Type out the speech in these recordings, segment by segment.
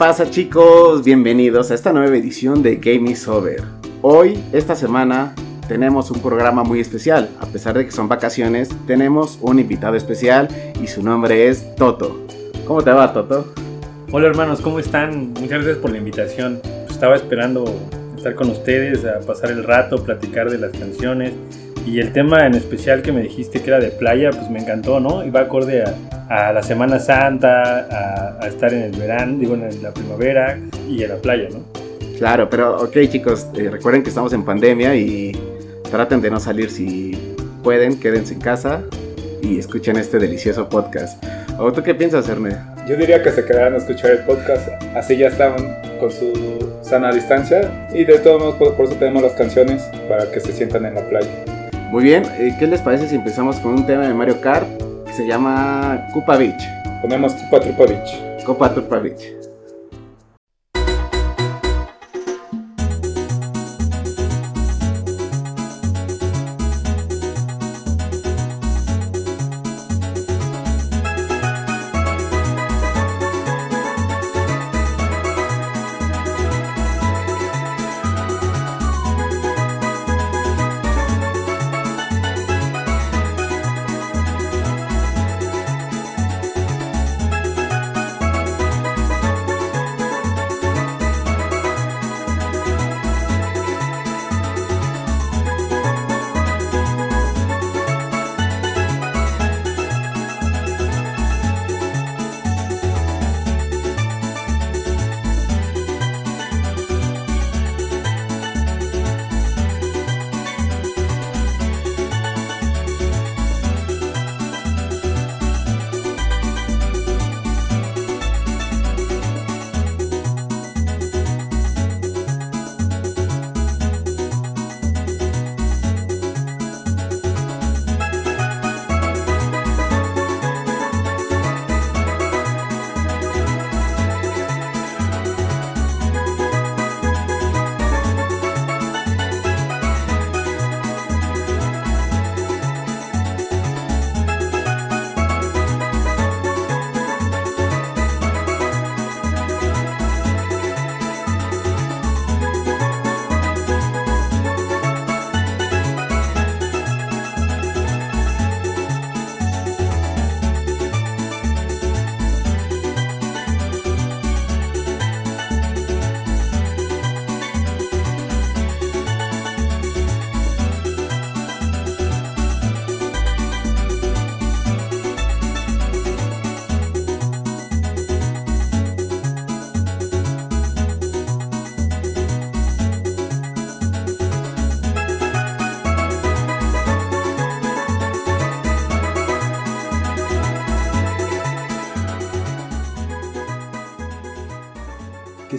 ¿Qué pasa chicos? Bienvenidos a esta nueva edición de Game is Over. Hoy, esta semana, tenemos un programa muy especial. A pesar de que son vacaciones, tenemos un invitado especial y su nombre es Toto. ¿Cómo te va, Toto? Hola hermanos, ¿cómo están? Muchas gracias por la invitación. Estaba esperando estar con ustedes, a pasar el rato, platicar de las canciones. Y el tema en especial que me dijiste que era de playa, pues me encantó, ¿no? Iba acorde a, la Semana Santa, a, estar en el verano, digo, en la primavera y en la playa, ¿no? Claro, pero ok chicos, eh, recuerden que estamos en pandemia y traten de no salir si pueden, quédense en casa y escuchen este delicioso podcast. ¿O tú qué piensas, Erne? Yo diría que se quedaran a escuchar el podcast, así ya estaban con su sana distancia y de todos modos por, eso tenemos las canciones para que se sientan en la playa. Muy bien, eh, ¿qué les parece si empezamos con un tema de Mario Kart que se llama Koopa Beach? Ponemos Koopa Trupa Beach. Koopa Trupa Beach.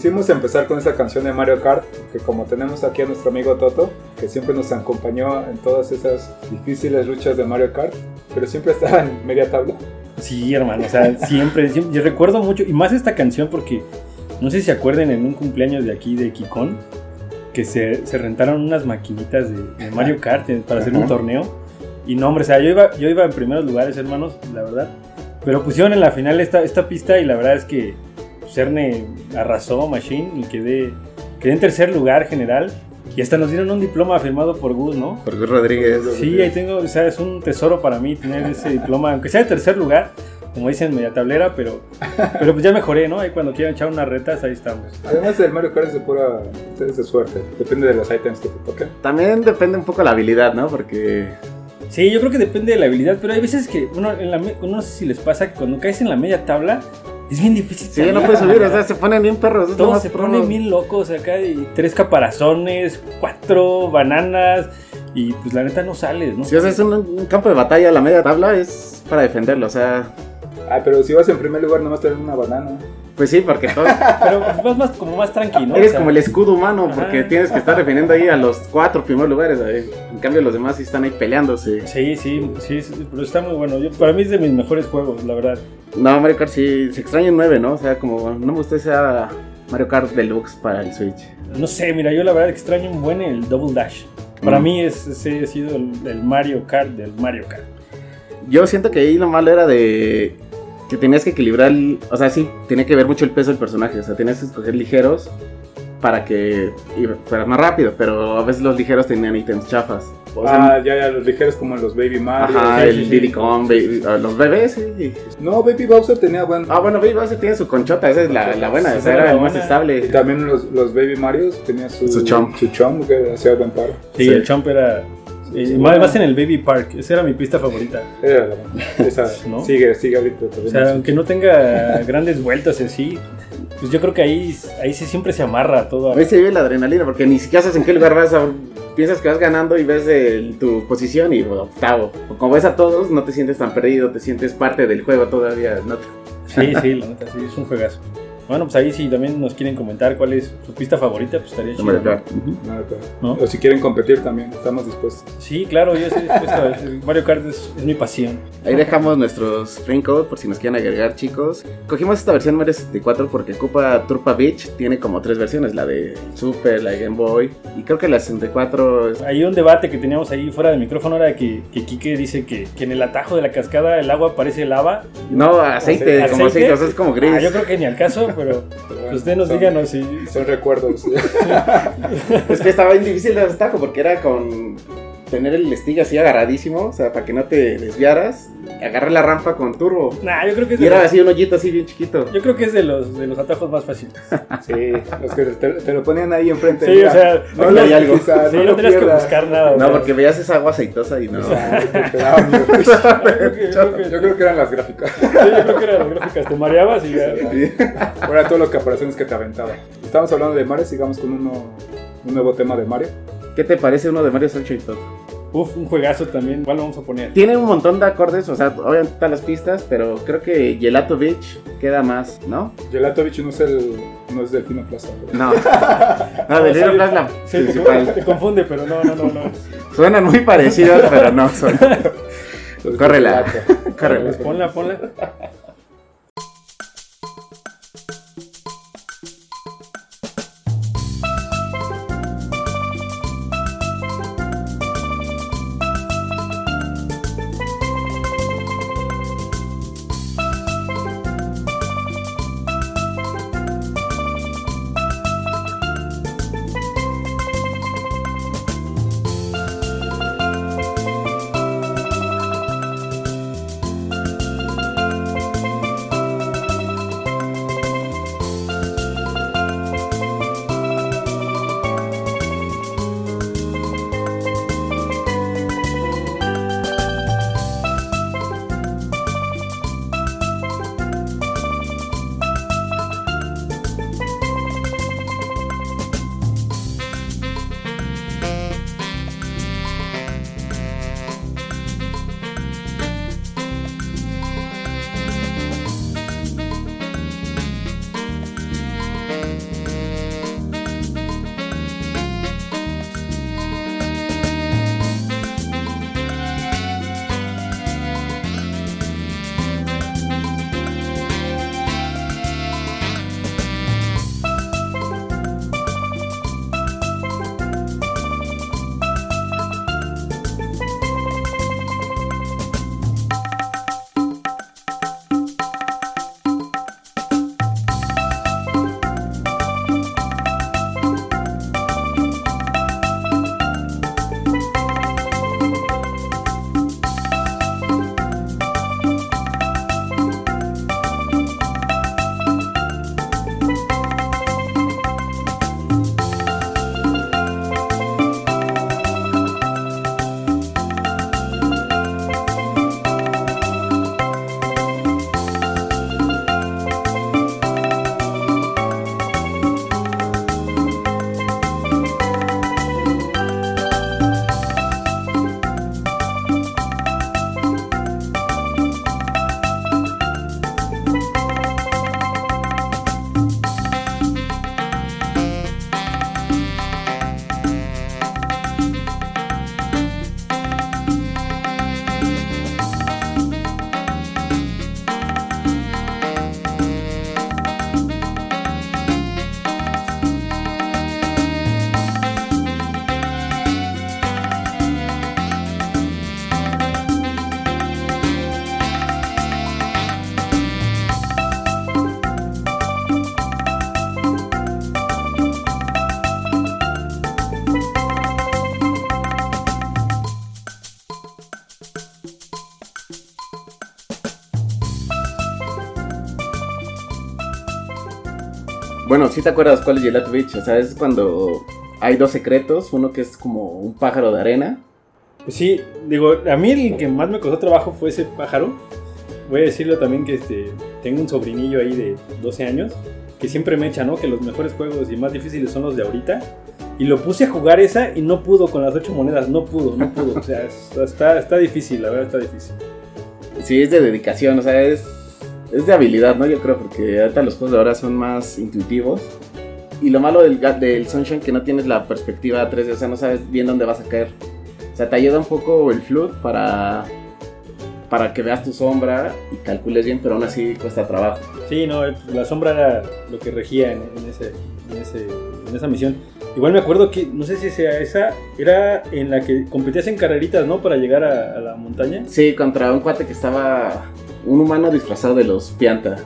Quisimos empezar con esa canción de Mario Kart, que como tenemos aquí a nuestro amigo Toto, que siempre nos acompañó en todas esas difíciles luchas de Mario Kart, pero siempre estaba en media tabla. Sí, hermano, o sea, siempre, yo recuerdo mucho, y más esta canción porque, no sé si se acuerden en un cumpleaños de aquí de Kikon, que se, se rentaron unas maquinitas de, Mario Kart para hacer un torneo, y no, hombre, o sea, yo iba, yo iba en primeros lugares, hermanos, la verdad, pero pusieron en la final esta, esta pista y la verdad es que Cerne arrasó Machine y quedé, quedé en tercer lugar general. Y hasta nos dieron un diploma firmado por Gus, ¿no? Por Gus Rodríguez. Sí, ahí tengo, o sea, es un tesoro para mí tener ese diploma, aunque sea de tercer lugar, como dicen, media tablera, pero, pero pues ya mejoré, ¿no? Ahí cuando quieran echar unas retas, ahí estamos. Además, el Mario Kart es de pura es de suerte, depende de los ítems que te toquen. También depende un poco la habilidad, ¿no? Porque Sí, yo creo que depende de la habilidad, pero hay veces que uno, en la, no sé si les pasa que cuando caes en la media tabla es bien difícil. Sí, ya no puedes subir, o sea, se ponen bien perros. Todos se ponen bien locos acá, y tres caparazones, cuatro bananas, y pues la neta no sales, ¿no? Si haces un, un campo de batalla, la media tabla es para defenderlo, o sea. Ah, pero si vas en primer lugar, nomás te dan una banana. Pues sí, porque todo. Pero vas más, como más tranquilo. Eres como el escudo humano, porque tienes que estar defendiendo ahí a los cuatro primeros lugares. En cambio, los demás sí están ahí peleándose. Sí, sí, sí, pero está muy bueno. Yo, para mí es de mis mejores juegos, la verdad. No, Mario Kart sí, se extraña el 9, ¿no? O sea, como no me gusta ese Mario Kart Deluxe para el Switch. No sé, mira, yo la verdad extraño un buen el Double Dash. Para mm. mí ese ha sido el, el Mario Kart del Mario Kart. Yo siento que ahí lo malo era de que tenías que equilibrar, el- o sea, sí, tenía que ver mucho el peso del personaje, o sea, tenías que escoger ligeros para que fueras más rápido, pero a veces los ligeros tenían ítems chafas. O sea, ah, ya, ya, los ligeros como los Baby Mario. ajá, sí, el sí, sí. Diddy Kong, Baby- ah, los bebés, sí. No, Baby Bowser tenía buen. Ah, bueno, Baby Bowser tiene su conchota, esa es la, la buena, Sí, esa era la más estable. Y también los, los Baby Marios tenía su, Su chomp. Su chomp que hacía buen paro. Sí, Sí. el Chomp era. Eh, más, más en el Baby Park, esa era mi pista favorita. Era la. Esa ¿No? sigue, sigue ahorita O sea, aunque no tenga grandes vueltas y así, pues yo creo que ahí, ahí sí siempre se amarra todo. A veces se vive la adrenalina, porque ni siquiera sabes en qué lugar vas, a- piensas que vas ganando y ves el- tu posición y bueno, octavo. Como ves a todos, no te sientes tan perdido, te sientes parte del juego todavía. No te- Sí, sí, la neta, sí, es un juegazo. Bueno, pues ahí si también nos quieren comentar cuál es su pista favorita, pues estaría chido. ¿no? Claro. ¿No? O si quieren competir también, estamos dispuestos. Sí, claro, yo estoy dispuesto Mario Kart es, es mi pasión. Ahí dejamos nuestros friend code por si nos quieren agregar, chicos. Cogimos esta versión Mario 64 porque ocupa Turpa Beach. Tiene como tres versiones: la de Super, la de Game Boy. Y creo que la 64 es. Hay un debate que teníamos ahí fuera del micrófono, era que, que Quique dice que, que en el atajo de la cascada el agua parece lava. No, aceite, como aceite, o sea, es como gris. Ah, yo creo que ni al caso, pero pues bueno, ustedes nos son- digan ¿no? si... Son recuerdos. Es que estaba bien difícil el atajo porque era con tener el stick así agarradísimo, o sea, para que no te desviaras. Agarrar la rampa con turbo. Nah, yo creo que es Y era los, así un hoyito así bien chiquito. yo creo que es de los, de los atajos más fáciles. Sí, los que te, te lo ponían ahí enfrente. Sí, o sea, no hay algo. Sí, no tenías que buscar nada. No, sea, porque veías esa agua aceitosa y no. Te daba miedo. yo creo que- yo creo que- Yo creo que eran las gráficas. sí, yo creo que eran las gráficas, te mareabas y ya... Ahora todos los caparazones que te aventaban. Estamos hablando de Mario, sigamos con uno, un nuevo tema de Mario. ¿Qué te parece uno de Mario Sunshine Top? Uf, un juegazo también, ¿cuál lo vamos a poner? Tiene un montón de acordes, o sea, obviamente están las pistas, pero creo que Gelato Beach queda más, ¿no? Gelatovich no es el no es Delfino Plaza. ¿verdad? No. No, de Little Blast la Sí, principal. te confunde, pero no, no, no, no. Suenan muy parecidos, pero no son. Córrela. Gelato. Córrela. Pues ponla, ponla. Si te acuerdas cuál es Gelato Beach, o sea, es cuando hay dos secretos, uno que es como un pájaro de arena. Pues sí, digo, a mí el que más me costó trabajo fue ese pájaro. Voy a decirlo también que este, tengo un sobrinillo ahí de 12 años que siempre me echa, ¿no? Que los mejores juegos y más difíciles son los de ahorita. Y lo puse a jugar esa y no pudo con las ocho monedas, no pudo, no pudo. O sea, es- está, está difícil, la verdad está difícil. Sí, es de dedicación, o sea, es, es de habilidad, ¿no? Yo creo, porque ahorita los juegos de ahora son más intuitivos. Y lo malo del, del Sunshine que no tienes la perspectiva 3D, o sea, no sabes bien dónde vas a caer. O sea, te ayuda un poco el flood para, para que veas tu sombra y calcules bien, pero aún así cuesta trabajo. Sí, no, la sombra era lo que regía en, en ese, en, ese, en esa misión. Igual me acuerdo que, no sé si sea esa, era en la que competías en carreritas, ¿no? Para llegar a, a la montaña. Sí, contra un cuate que estaba un humano disfrazado de los Pianta,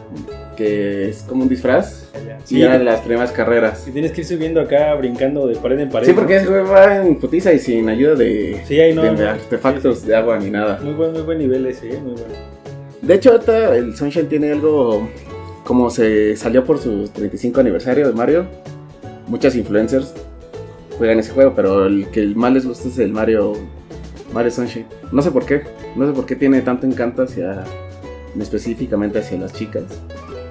que es como un disfraz. Sí, y era de las primeras carreras. y tienes que ir subiendo acá, brincando de pared en pared. Sí, ¿no? porque ese güey va en putiza y sin ayuda de, Sí, ahí no. de no. artefactos sí. de agua ni nada. Muy buen, muy buen nivel ese, ¿eh? muy bueno. De hecho, ahorita el Sunshine tiene algo como se salió por su 35 aniversario de Mario. Muchas influencers juegan ese juego, pero el que más les gusta es el Mario Mario Sunshine. No sé por qué, no sé por qué tiene tanto encanto hacia específicamente hacia las chicas.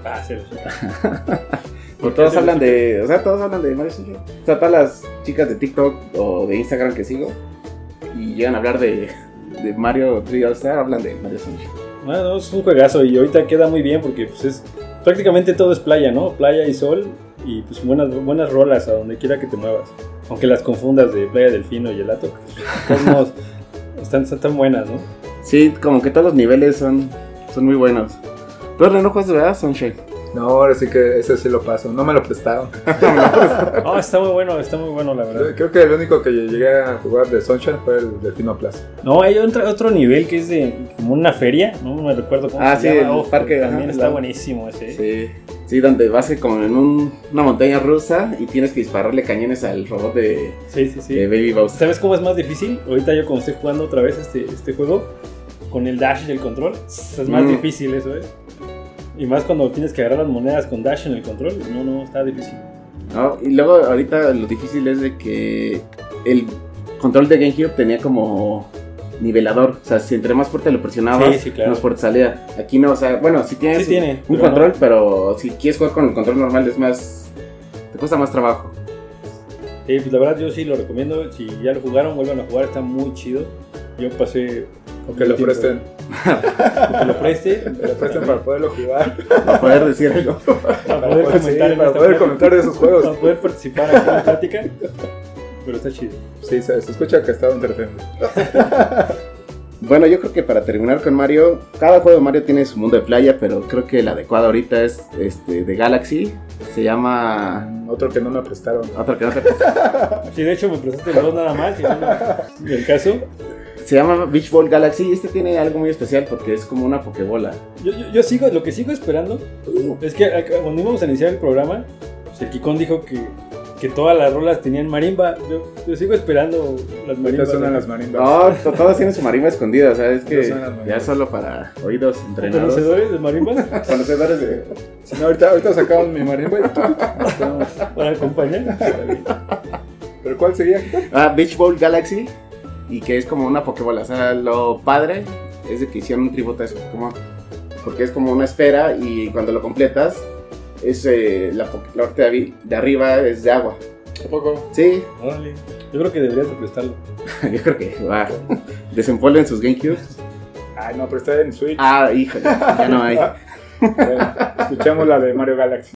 Ah, sí, sí. Porque todos hablan de, o sea, todos hablan de Mario Sunshine. O sea, todas las chicas de TikTok o de Instagram que sigo y llegan a hablar de, de Mario 3 All Star, hablan de Mario Sunshine. No, no, es un juegazo y ahorita queda muy bien porque pues es prácticamente todo es playa, ¿no? Playa y sol y pues buenas, buenas rolas a donde quiera que te muevas. Aunque las confundas de Playa Delfino y de todos modos, están, están tan buenas, ¿no? Sí, como que todos los niveles son, son muy buenos. Pero no juegas de verdad, Sunshine. No, ahora sí que ese sí lo paso. No me lo prestaron. Oh, está muy bueno, está muy bueno, la verdad. Creo que el único que llegué a jugar de Sunshine fue el Delfino Plaza. No, hay otro, otro nivel que es de como una feria, no me recuerdo cómo Ah, se sí, llama. el parque, también ajá, está buenísimo ese. Sí, sí, donde vas como en un- una montaña rusa y tienes que dispararle cañones al robot de, Sí, sí, sí. de Baby Bowser. ¿Sabes cómo es más difícil? Ahorita yo como estoy jugando otra vez este, este juego, con el dash y el control, es más Mm. difícil eso, ¿eh? Y más cuando tienes que agarrar las monedas con dash en el control, no, no, está difícil. ¿no? Y luego ahorita lo difícil es de que el control de GameCube tenía como nivelador. O sea, si entre más fuerte lo presionabas, Sí, sí, claro. más fuerte salía. Aquí no, o sea, bueno, si tienes Sí tiene, un pero control, no. pero si quieres jugar con el control normal es más... Te cuesta más trabajo. Sí, pues la verdad yo sí lo recomiendo, si ya lo jugaron, vuelvan a jugar, está muy chido. Yo pasé... O que lo tiempo- presten. Que lo preste. Que lo presten para poderlo jugar. Para poder decir algo. Para poder comentar en para poder comentar de esos juegos. Para poder participar aquí en la plática. Pero está chido. Sí, se, se escucha que estaba entretenido. Bueno, yo creo que para terminar con Mario, cada juego de Mario tiene su mundo de playa, pero creo que el adecuado ahorita es este de Galaxy. Se llama... Otro que no me prestaron. Otro que no te- Sí, de hecho me prestaste los dos nada más. Y no, el caso, Se llama Beach Ball Galaxy. Este tiene algo muy especial porque es como una pokebola. Yo, yo, yo sigo, lo que sigo esperando es que acá, cuando íbamos a iniciar el programa, pues el Kikón dijo que, que todas las rolas tenían marimba. Yo, yo sigo esperando las marimbas. suenan las marimbas. No, to- todos tienen su marimba escondida. O sea, es que No son las marimbas. ya solo para oídos entrenados. ¿Conocedores de marimbas? Conocedores de... Si no, ahorita, ahorita sacamos mi marimba y... Para acompañar. ¿Pero cuál sería? Ah, Beach Ball Galaxy. Y que es como una pokebola. O sea, lo padre es de que hicieron un tributo a ese Pokémon. Porque es como una esfera y cuando lo completas, es, eh, la, parte de, arriba es de agua. ¿A poco? Sí, Órale. Yo creo que deberías de prestarlo. yo creo que va. Desempolven sus GameCubes. Ay, no, pero está en Switch. Ah, híjole, ya no hay. Bueno, escuchamos la de Mario Galaxy.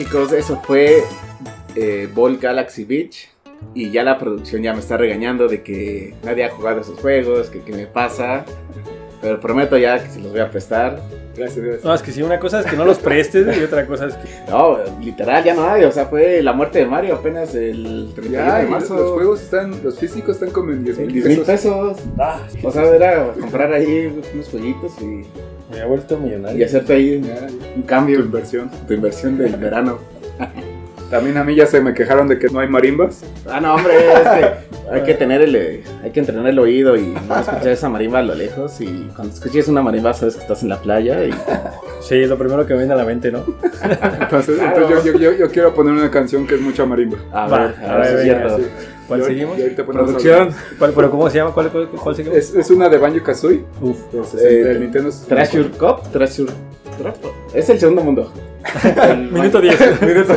Chicos, eso fue eh, Ball Galaxy Beach. Y ya la producción ya me está regañando de que nadie ha jugado esos juegos, que qué me pasa. Pero prometo ya que se los voy a prestar. Gracias, gracias. No, es que sí, una cosa es que no los prestes y otra cosa es que. No, literal, ya no hay. O sea, fue la muerte de Mario apenas el 31 Ya, de y marzo. los juegos están, los físicos están como en 10 en mil 10 mil pesos. pesos. Ah, O sea, era comprar ahí unos jueguitos y, me ha vuelto y millonario. hacerte ahí un tu cambio, inversión. tu inversión del verano. También a mí ya se me quejaron de que no hay marimbas. Ah, no, hombre, es que hay que tener el, hay que entrenar el oído y no escuchar esa marimba a lo lejos. Y cuando escuches una marimba, sabes que estás en la playa. Y Sí, es lo primero que me viene a la mente, ¿no? Entonces, Claro. entonces yo, yo, yo, yo quiero poner una canción que es mucha marimba. a ver, a a ver es cierto. Sí. ¿Cuál seguimos? Producción, ¿Cuál, ¿Pero cómo se llama? ¿Cuál, cuál, cuál seguimos? Es, es una de Banjo Kazooie. Uf. de 60, Eh, del Nintendo 64. Treasure Cup, Treasure. Es el segundo mundo. El- Minuto 10. Minuto.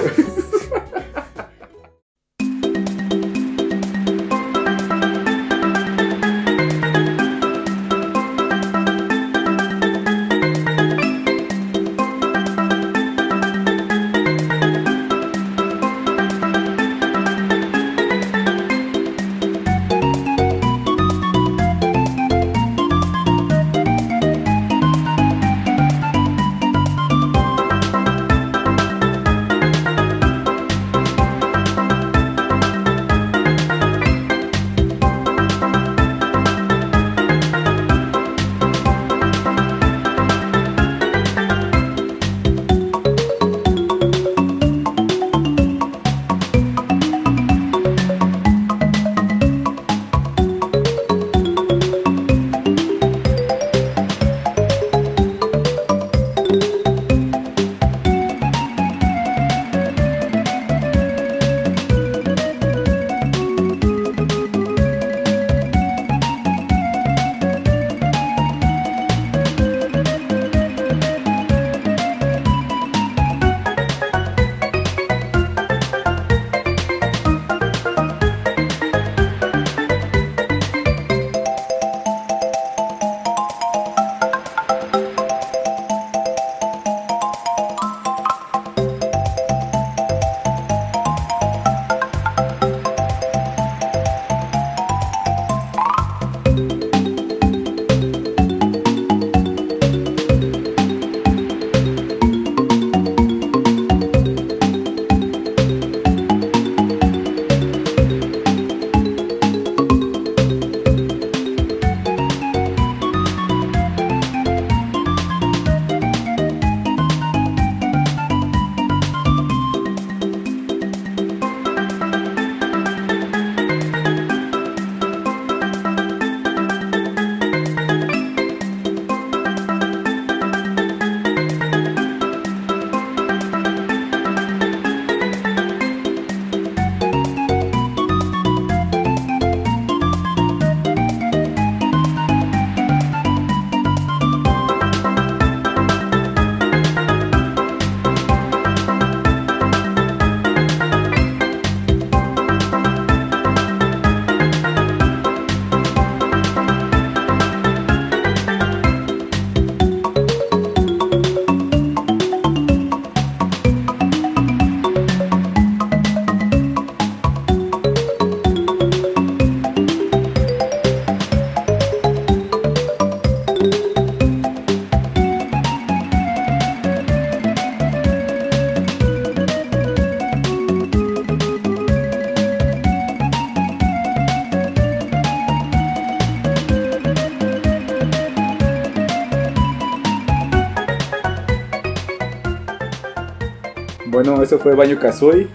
Bueno, eso fue Banjo Kazooie.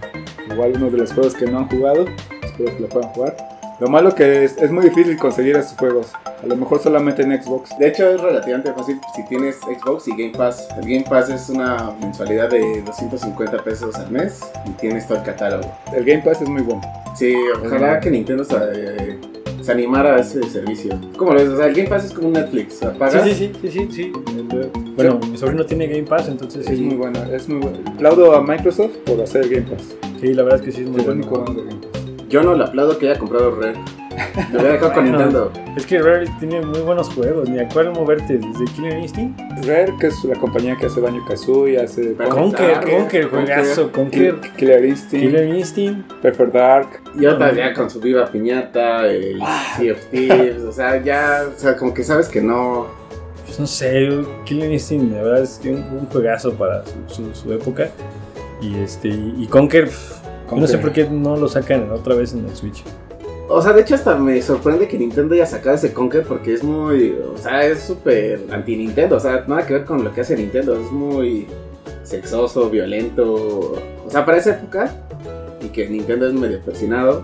Igual uno de los juegos que no han jugado. Espero que lo puedan jugar. Lo malo que es, es muy difícil conseguir esos juegos. A lo mejor solamente en Xbox. De hecho, es relativamente fácil si tienes Xbox y Game Pass. El Game Pass es una mensualidad de 250 pesos al mes y tienes todo el catálogo. El Game Pass es muy bueno. Sí, ojalá que Nintendo se, eh, se animara a ese servicio. ¿Cómo lo ves? O sea, el Game Pass es como un Netflix. Pagas. Sí, sí, sí, sí, sí, sí. Bueno, mi sobrino tiene Game Pass, entonces Es sí. muy bueno, es muy bueno. Aplaudo a Microsoft por hacer el Game Pass. Sí, la verdad es que sí es muy Es bueno. Yo no le aplaudo que haya comprado Red. Lo hubiera dejado con Bueno. Nintendo. Es que Rare tiene muy buenos juegos, ni a cuál moverte, desde Killer Instinct. Rare, que es la compañía que hace Banjo Kazooie, hace Conker, Dark, Conker, Conker. juegazo, Conker, Killer Instinct, Killer Instinct. Perfect Dark. Y otra ya con su Viva Piñata, el Sea of Thieves, o sea, ya, o sea, como que sabes que no. Pues no sé, Killer Instinct, la verdad es que un, un juegazo para su, su- su época. Y este y, y Conker, yo no sé Conker. por qué no lo sacan otra vez en el Switch. O sea, de hecho, hasta me sorprende que Nintendo haya sacado ese Conker porque es muy. O sea, es súper anti-Nintendo. O sea, nada que ver con lo que hace Nintendo. Es muy sexoso, violento. O sea, para esa época, y que Nintendo es medio persinado,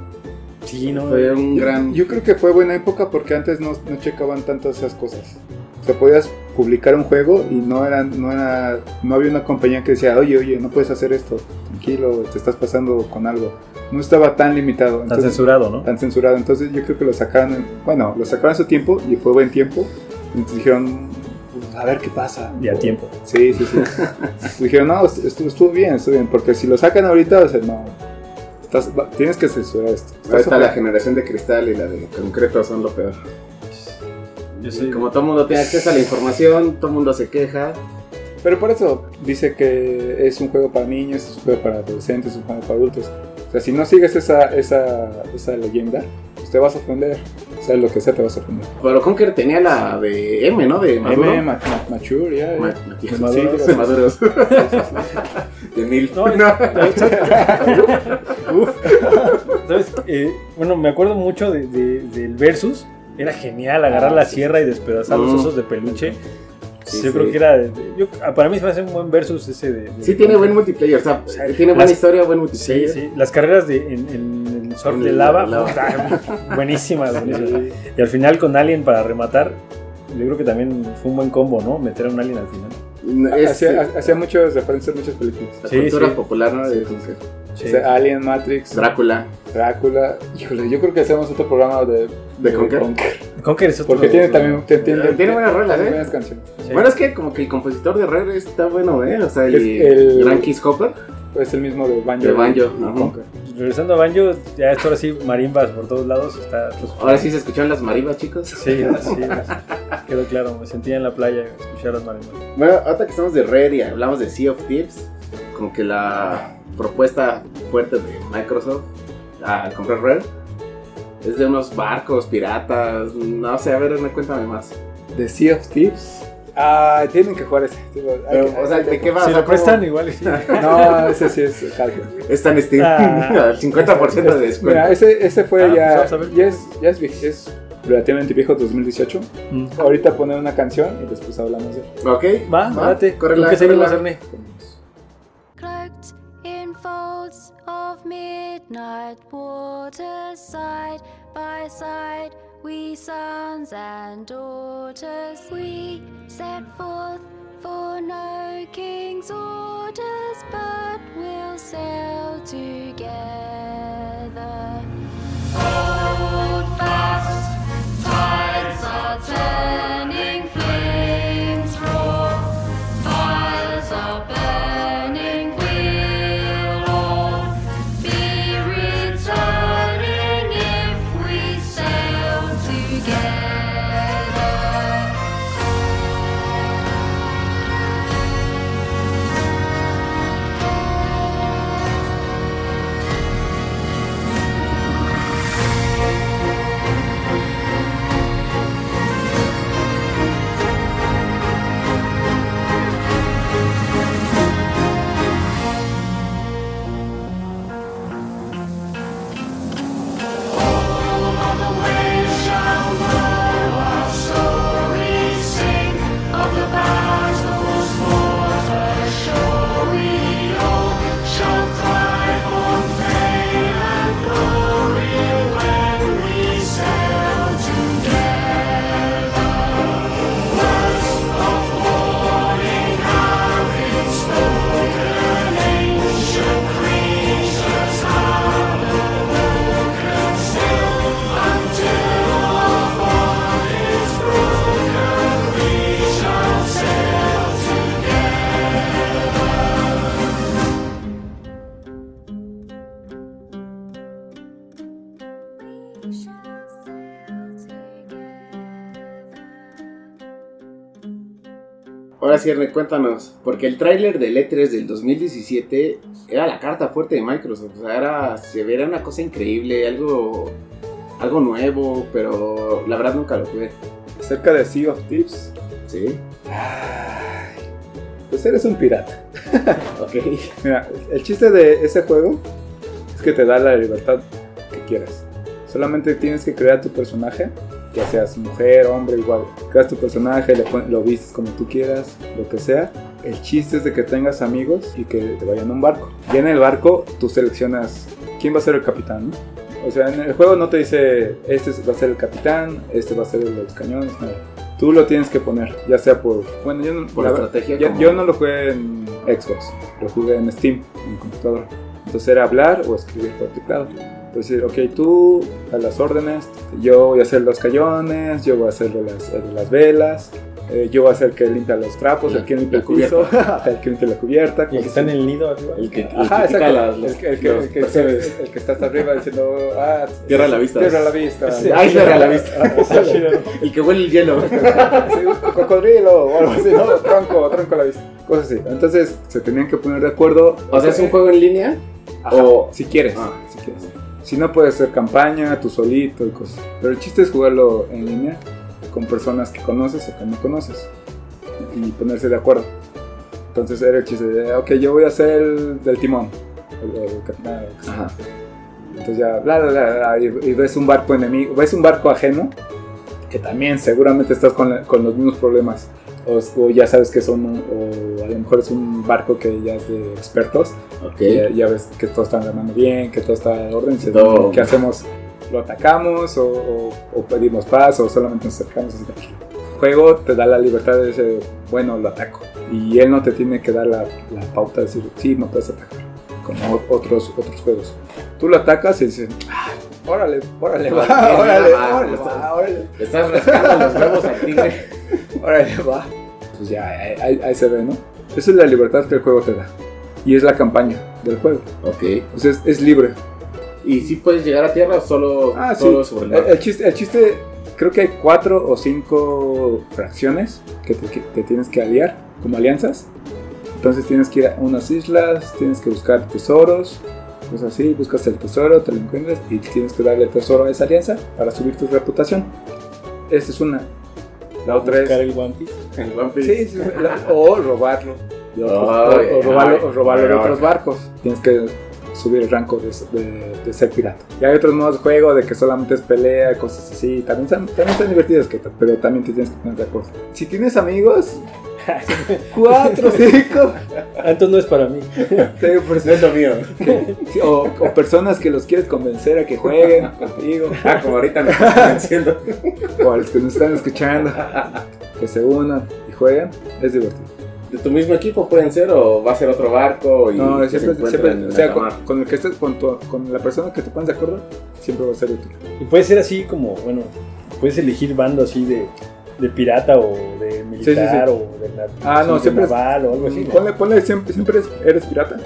Sí, no. fue un gran. Yo creo que fue buena época porque antes no, no checaban tanto esas cosas. O sea, podías publicar un juego y no era, no era, no había una compañía que decía, oye, oye, no puedes hacer esto, tranquilo, te estás pasando con algo. No estaba tan limitado. Tan entonces- censurado, ¿no? tan censurado. Entonces yo creo que lo sacaron, en- bueno, lo sacaron a su tiempo y fue buen tiempo. Entonces dijeron, "Pues, a ver qué pasa. Y a tiempo. Sí, sí, sí. dijeron, no, estuvo, estuvo bien, estuvo bien, porque si lo sacan ahorita, va a ser, no, estás- tienes que censurar esto. Ahorita la generación de cristal y la de concreto son lo peor. Yo soy Como todo el mundo tiene acceso a la información, todo el mundo se queja. Pero por eso dice que es un juego para niños, es un juego para adolescentes, es un juego para adultos. O sea, si no sigues esa, esa, esa leyenda, pues te vas a ofender. O sea, lo que sea te vas a ofender. Pero Conker tenía la de M, ¿no? De Maduro. M, ma- ma- mature, ya. Ma- ma- Sí, sí, Maduros. de Maduros. de mil. No, Uf. ¿Sabes? Eh, bueno, me acuerdo mucho de- de- del Versus. Era genial agarrar Ah, la sí. sierra y despedazar los Mm. osos de peluche. Sí, yo sí. creo que era. yo- ah, para mí se me hace un buen Versus ese de. de- Sí, tiene buen multiplayer. O sea, sea, tiene buena historia, buen Sí, multiplayer. sí. Las carreras de, en, en el surf En de lava. lava. buenísimas, buenísimas. Y al final con Alien para rematar. Yo creo que también fue un buen combo, ¿no? Meter a un Alien al final. Hacía, hacía muchas referencias a muchas películas. la Sí, cultura sí. popular, ¿no? De Sí, sí, Conker. Sí. O sea, Alien, Matrix, Drácula. Drácula. Híjole, yo creo que hacemos otro programa de, ¿De Conker? Conker es otro- Porque tiene también. tiene, Tiene buenas rolas, ¿eh? buenas canciones. Sí. Bueno, es que como que el compositor de Rare está bueno, ¿eh? O sea, el, Es el- Gran Kiss Hopper. Es el mismo de Banjo. De Banjo. Conker. Regresando a Banjo, ya esto ahora sí, marimbas por todos lados. Está, pues, Ahora sí se escucharon las maribas, chicos. Sí, sí, quedó claro. Me sentía en la playa a escuchar las marimbas. Bueno, ahorita que estamos de Rare y hablamos de Sea of Thieves, como que la propuesta fuerte de Microsoft al comprar Rare es de unos barcos, piratas, no sé, a ver, me cuéntame más. The Sea of Thieves. Ah, tienen que jugar ese. Pero, que- o sea, ¿de qué va? Si lo prestan, ¿cómo- igual sí. No, ese sí es hardcore. Está en Steam, Ah. al 50% de descuento. Mira, ese, ese fue Ah, pues ya. ya, es, ya es, vie- es relativamente viejo, 2018. Mm. Ahorita poner una canción y después hablamos de él. Ok, Va, date. córrela, ¿Tú qué seguimos. Ernie? cloaked in folds of midnight waters, side by side, we sons and daughters, we set forth for no king's orders, but we'll sail together. Hold fast, tides are turning, Ahora sí, cuéntanos, porque el tráiler del E3 del 2017 era la carta fuerte de Microsoft, o sea, era, se veía una cosa increíble, algo, algo nuevo, pero la verdad nunca lo jugué. Acerca de Sea of Thieves, Sí, ay, pues eres un pirata. ok. Mira, el chiste de ese juego es que te da la libertad que quieras. Solamente tienes que crear tu personaje, ya seas mujer, hombre, igual. Creas tu personaje, le lo vistes como tú quieras, lo que sea. El chiste es de que tengas amigos y que te vayan a un barco. Y en el barco tú seleccionas quién va a ser el capitán, ¿no? O sea, en el juego no te dice, este va a ser el capitán, este va a ser el de los cañones, nada. Tú lo tienes que poner, ya sea por... Bueno, yo no, Por la- estrategia, yo, como- yo no lo jugué en Xbox, lo jugué en Steam, en computadora. Entonces era hablar o escribir por teclado. Entonces, ok, tú a las órdenes, yo voy a hacer los cañones, yo voy a hacer las, las velas, eh, yo voy a ser el que limpia los trapos, La- el que limpia la el piso, el que limpia la cubierta. Y el que está en el nido arriba. El que, el que Ajá, exacto. las- los- el, que, el que- los el que- el que está hasta arriba diciendo, ah, Tierra a la vista. Tierra a la vista. Sí, ahí cierra la vista. El que huele el hielo. Sí, cocodrilo o algo así, ¿no? Tronco, tronco a la vista. Cosas así. Entonces se tenían que poner de acuerdo. O sea, es un juego en línea. Ajá, o- si quieres, Ah. si quieres. Si no puede ser campaña, tú solito y cosas. Pero el chiste es jugarlo en línea con personas que conoces o que no conoces y ponerse de acuerdo. Entonces era el chiste de, ok, yo voy a ser el del timón, el, el capitán. Ajá. Entonces ya, bla, bla, bla, bla, y, y ves un barco enemigo, ves un barco ajeno, que también seguramente estás con, la- con los mismos problemas. O, o ya sabes que son, o a lo mejor es un barco que ya es de expertos, Ok. ya, ya ves que todo está andando bien, que todo está en orden, Todo. ¿qué hacemos? ¿Lo atacamos o, o- o pedimos paz o solamente nos acercamos? El juego te da la libertad de decir, bueno, lo ataco. Y él no te tiene que dar la, la pauta de decir, sí, no puedes atacar, como otros, otros juegos. Tú lo atacas y dices, "Ah, órale, órale, va, Órale, órale, órale, Le estás rascando los huevos al tigre. Órale, va. Pues ya, ahí, ahí- se ve, ¿no? Esa es la libertad que el juego te da. Y es la campaña del juego. Ok. O sea, es, es libre. ¿Y si puedes llegar a tierra o solo, Ah, solo sí. sobre el El, mar? el chiste, el chiste, creo que hay cuatro o cinco fracciones que te, que te tienes que aliar como alianzas. Entonces tienes que ir a unas islas, tienes que buscar tesoros, cosas así, buscas el tesoro, te lo encuentras y tienes que darle tesoro a esa alianza para subir tu reputación. Esta es una. La otra Buscar es... el One Piece. El One Piece. Sí, sí, la- o robarlo. de otros- Ay, o, o robarlo, ay, o robarlo de ay, otros barcos. Tienes que subir el rango de, de- de ser pirata. Y hay otros modos de juego de que solamente es pelea, cosas así. También están, también están divertidos, que, pero también te tienes que poner de acuerdo. Si tienes amigos, cuatro, cinco, Ah, entonces no es para mí. sí, pues, No es lo mío. sí, o, o personas que los quieres convencer a que jueguen contigo, Ah, como ahorita me estás diciendo. o a los que nos están escuchando, que se unan y jueguen, es divertido. ¿De tu mismo equipo pueden ser o va a ser otro barco? Y No, que se siempre, siempre en o sea, con el que estés, con, tu- con la persona que te pones de acuerdo, siempre va a ser útil. Y puede ser así como, bueno, puedes elegir bando así de, de pirata o de militar sí. o de, na- Ah, no, siempre es- naval o algo así. ¿no? Ponle, ponle siempre, siempre eres, eres pirata.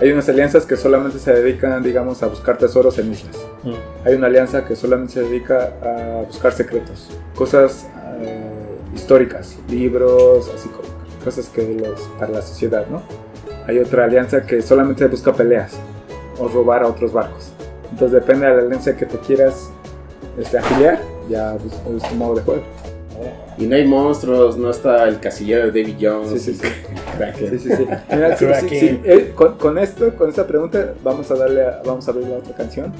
Hay unas alianzas que solamente se dedican, digamos, a buscar tesoros en islas. Mm. Hay una alianza que solamente se dedica a buscar secretos, cosas eh, históricas, libros, así como cosas que los, para la sociedad, ¿no? Hay otra alianza que solamente busca peleas o robar a otros barcos. Entonces depende de la alianza que te quieras este, afiliar, ya pues, es tu modo de juego. Y no hay monstruos, no está el casillero de David Jones. Sí, sí, sí. Kraken. Sí, sí, sí. Mira, sí, sí, sí, eh, con, con esto, con esta pregunta, vamos a darle, a- vamos a abrir la otra canción.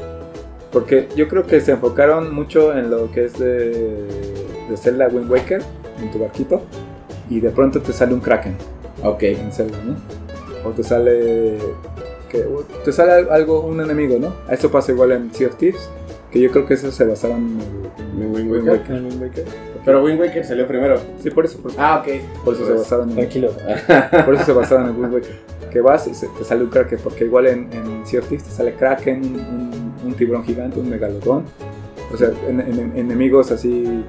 Porque yo creo que se enfocaron mucho en lo que es de, de Zelda Wind Waker, en tu barquito, y de pronto te sale un Kraken Ok. en Zelda, ¿no? O te sale, que, o te sale al- algo, un enemigo, ¿no? Eso pasa igual en Sea of Thieves, que yo creo que eso se basaron en el En Wind Wind Waker. Waker. Pero Wind Waker salió primero. Sí, por eso, por eso, Ah, ok. por eso se Pues, basaron en Tranquilo. Por eso se basaron en Wind Waker. Que vas y se- te sale un Kraken, porque igual en, en Sea of Thieves te sale Kraken, un, tiburón gigante, un megalodón. O sea, en- en- enemigos así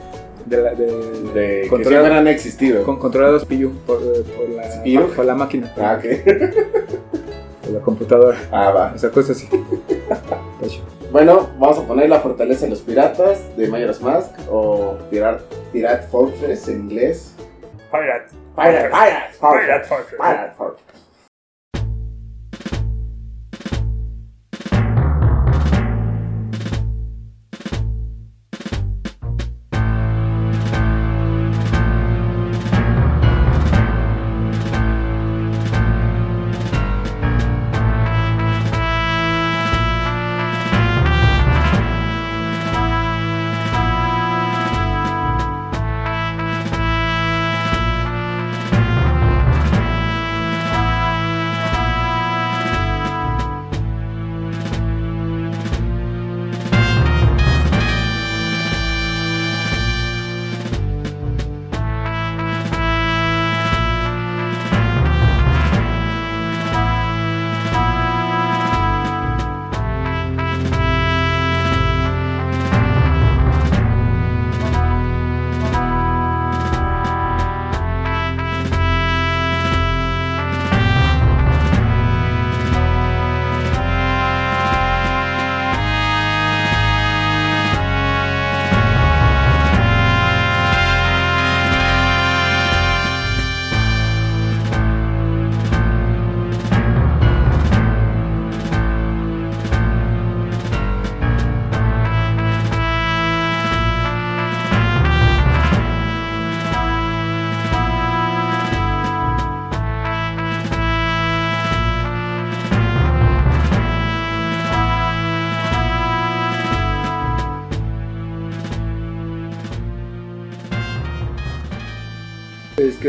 de la, de, De que controlado- siempre han existido. con- controlados pillo por, eh, por la, por la máquina, Ah, ok. por la computadora. Ah, va. O sea, cosas así. Bueno, vamos a poner la fortaleza de los piratas de Majora's Mask o Pirat, Pirate Fortress en inglés. Pirate. Pirate, Pirate, Pirate Fortress. Pirate Fortress. Es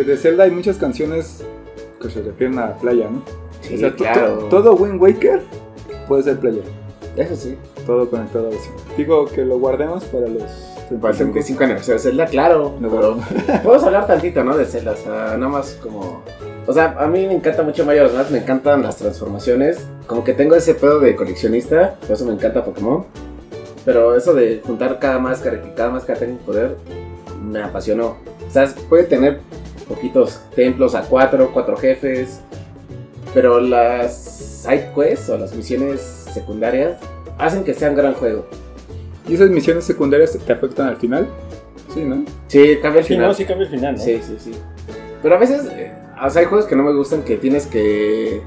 de Zelda hay muchas canciones que se refieren a la playa, ¿no? Sí, o sea, claro. to- todo Wind Waker puede ser playa. Eso sí. Todo conectado a eso. Digo que lo guardemos para los Para el 35 aniversario de Zelda, claro. No, pero podemos hablar tantito, ¿no? De Zelda, o sea, nada más como... O sea, a mí me encanta mucho Mario Bros. me encantan las transformaciones. Como que tengo ese pedo de coleccionista, por eso me encanta Pokémon. Pero eso de juntar cada máscara y cada máscara tenga un poder, me apasionó. O sea, puede tener poquitos templos a cuatro, cuatro jefes. Pero las side quests o las misiones secundarias hacen que sea un gran juego. ¿Y esas misiones secundarias te afectan al final? Sí, ¿no? Sí, cambia el Sí, final. no, sí cambia el final, ¿no? Sí, sí, sí. Pero a veces, eh, o sea, hay juegos que no me gustan que tienes que.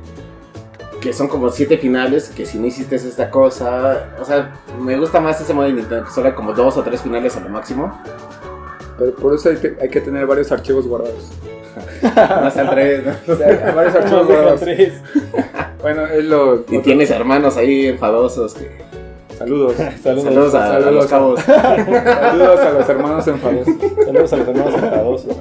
que son como siete finales, que si no hiciste esta cosa. O sea, me gusta más ese modo de Nintendo, que solo hay como dos o tres finales a lo máximo. Pero por eso hay que, hay que tener varios archivos guardados. No hasta el tres, ¿no? O sea, varios archivos guardados. tres. Bueno, es lo... Y tienes hermanos ahí enfadosos. Que... Saludos. Saludos. Saludos a, a los saludos. cabos. Saludos a los hermanos enfadosos. Saludos a los hermanos enfadosos.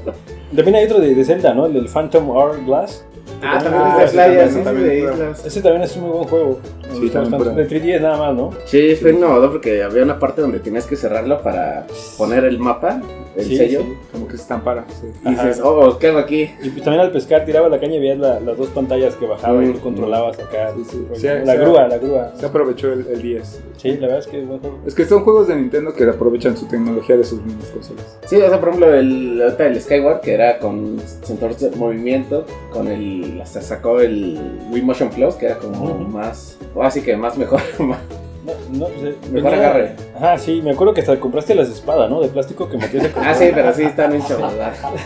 También hay otro de, de Zelda, ¿no? El del Phantom Hourglass. Ah, Ah, también es de sí, playa, también, sí, sí, también, de. Ese también es un muy buen juego. Me Sí, también. De 3DS nada más, ¿no? Sí, fue innovador porque había una parte donde tenías que cerrarlo para poner el mapa, el Sí, sello. sí. Como que se estampara. Sí. Y dices, oh, ¿qué hago aquí? Y pues también al pescar tiraba la caña y veías la- las dos pantallas que bajaban y Mm. tú controlabas acá. Sí, sí. Rollo, Sí, la grúa, la grúa. Se aprovechó el, el 10. Sí, la verdad es que es buen juego. Es que son juegos de Nintendo que aprovechan su tecnología de sus mismas consolas. Sí, o sea, por ejemplo, el, el Skyward, que era con sensores de movimiento, con el. Hasta sacó el Wii Motion Plus, que era como más. O así que más mejor. No, no, Mejor agarre. Ajá, sí, me acuerdo que hasta compraste las espadas, ¿no? De plástico que metías en ah, sí, pero sí están bien chavos.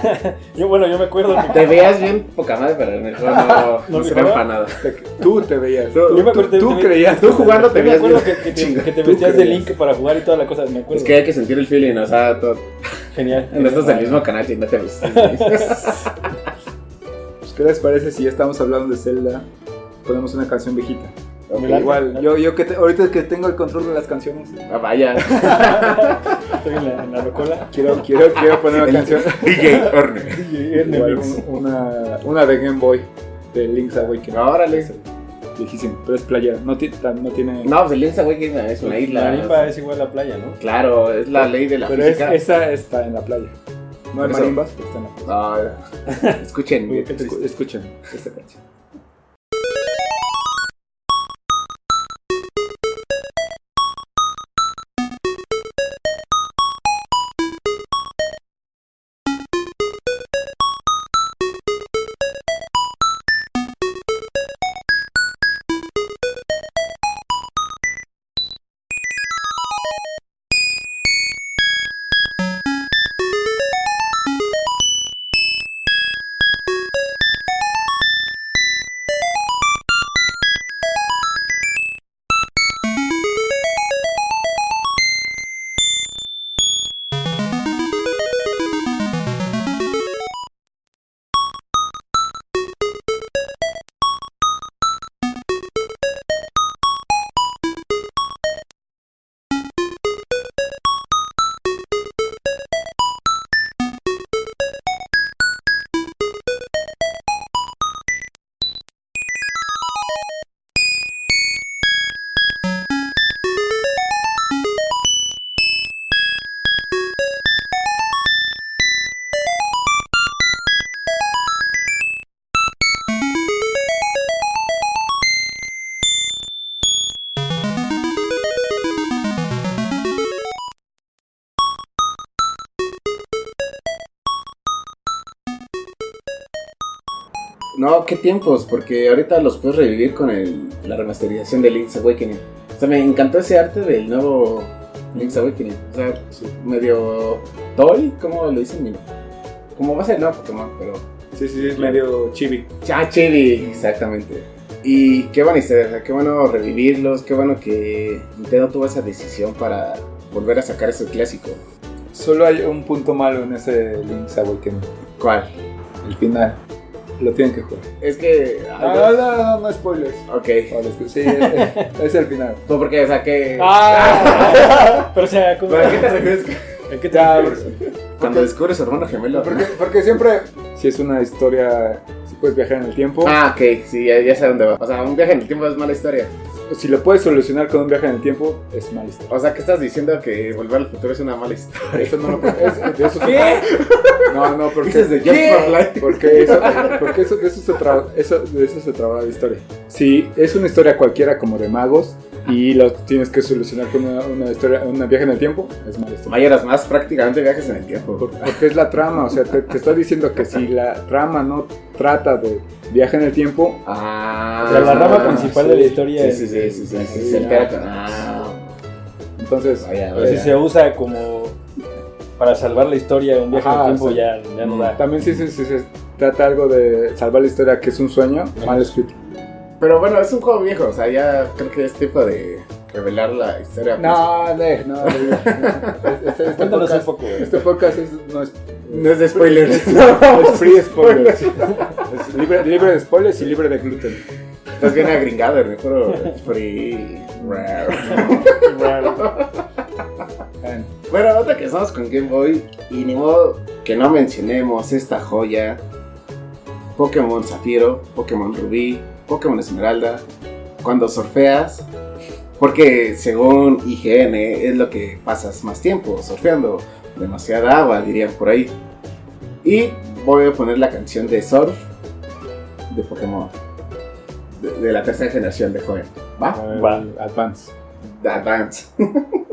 Yo, bueno, yo me acuerdo que Te veías bien poca madre, pero juego no, ¿No no se mejoraba? para nada. Te- Tú te veías. Tú- Yo me acuerdo tú, te- tú te- creías. Tú jugando Yo te me veías acuerdo bien. que, que te, que te tú vestías de. Link para jugar y toda la cosa, me acuerdo. Es que hay que sentir el feeling, o sea, todo. Genial. No estás del mismo canal y no te ves. Pues, ¿Qué les parece si ya estamos hablando de Zelda? Ponemos una canción viejita. Late. Igual, yo, yo que te- ahorita que tengo el control de las canciones, Ah, vaya. Estoy en la, en la rocola. quiero, quiero, quiero poner una canción. DJ Orne. Igual, un- una, una de Game Boy de Link's Awakening. Órale. Viejísimo, pero es playera. No, no tiene. No, pues el Link's Awakening es una isla. Marimba es igual a playa, ¿no? Claro, es la ley de la pero es, física. esa está en la playa. No hay marimbas, pero está en la playa. No, escuchen. Escuchen esta canción. No, qué tiempos, porque ahorita los puedes revivir con el, la remasterización de Link's Awakening. O sea, me encantó ese arte del nuevo Link's Awakening. O sea, medio toy, ¿cómo le dicen? Como va a ser nuevo Pokémon, pero... Sí, sí, es medio chibi. Ah, chibi, exactamente. Y qué buena historia, o sea, qué bueno revivirlos, qué bueno que Nintendo tuvo esa decisión para volver a sacar ese clásico. Solo hay un punto malo en ese Link's Awakening. ¿Cuál? El final. Lo tienen que jugar. Es que... No, no, no, no spoilers. Ok. Vale, es que- Sí, es, es el final. Pues porque, o sea, que... Ah, pero o sea, ¿cómo- ¿Pero a qué te refieres? ¿a qué te refieres? Cuando descubres hermano gemelo. Porque, porque siempre, si es una historia, puedes viajar en el tiempo, Ah, ok, sí, ya, ya sé dónde va. O sea, un viaje en el tiempo es mala historia. si lo puedes solucionar con un viaje en el tiempo, es mal historia. O sea, ¿qué estás diciendo que volver al futuro es una mala historia? Eso no lo puedes. es- de eso se- ¿Qué? No, no, porque. Dices de ¿Qué? Porque eso, porque eso, de eso se traba, eso, de eso se traba la historia. Si es una historia cualquiera como de magos y lo tienes que solucionar con una, una historia, un viaje en el tiempo, es mala historia. Mayoras más prácticamente viajes en el tiempo. Por- Porque es la trama, o sea, te, te estoy diciendo que si la trama no trata de viaje en el tiempo, Ah, O sea, la rama Ah, principal sí. de la historia Sí, es- sí, sí, Ah, entonces vaya, si se usa como para salvar la historia, un viaje Ajá, en el tiempo ya, ya no da. también si, se- si se trata algo de salvar la historia que es un sueño, mal escrito. Pero bueno, es un juego viejo, o sea, ya creo que es tiempo de revelar la historia. No, no, no, no. Este, este podcast, poco. güey. este podcast es, no es, No es de spoilers. es free spoilers. Es libre, libre de spoilers y libre de gluten. Estás bien agringado, me puro free. Bueno, otra que estamos con Game Boy y ni modo que no mencionemos esta joya. Pokémon Zafiro, Pokémon Rubí, Pokémon Esmeralda. Cuando surfeas, porque según IGN es lo que pasas más tiempo surfeando. Demasiada agua, dirían por ahí. Y voy a poner la canción de Surf de Pokémon. De, de la tercera generación de joven. ¿Va? Va. Advance. The Advance.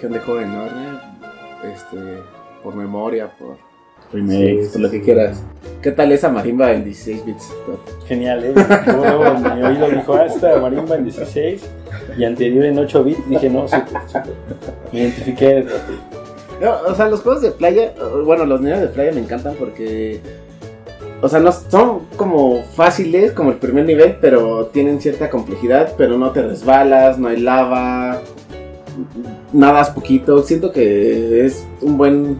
región de joven, ¿no? Este, por memoria, por remakes, por lo que quieras. ¿Qué tal esa marimba en 16 bits? Genial, ¿eh? Luego mi oído dijo, ah, esta marimba en 16 y anterior en 8 bits. Dije, no, súper, súper. Me identifiqué. No, o sea, los juegos de playa, bueno, los niveles de playa me encantan porque, o sea, no son como fáciles como el primer nivel, pero tienen cierta complejidad, pero no te resbalas, no hay lava, nadas poquito. Siento que es un buen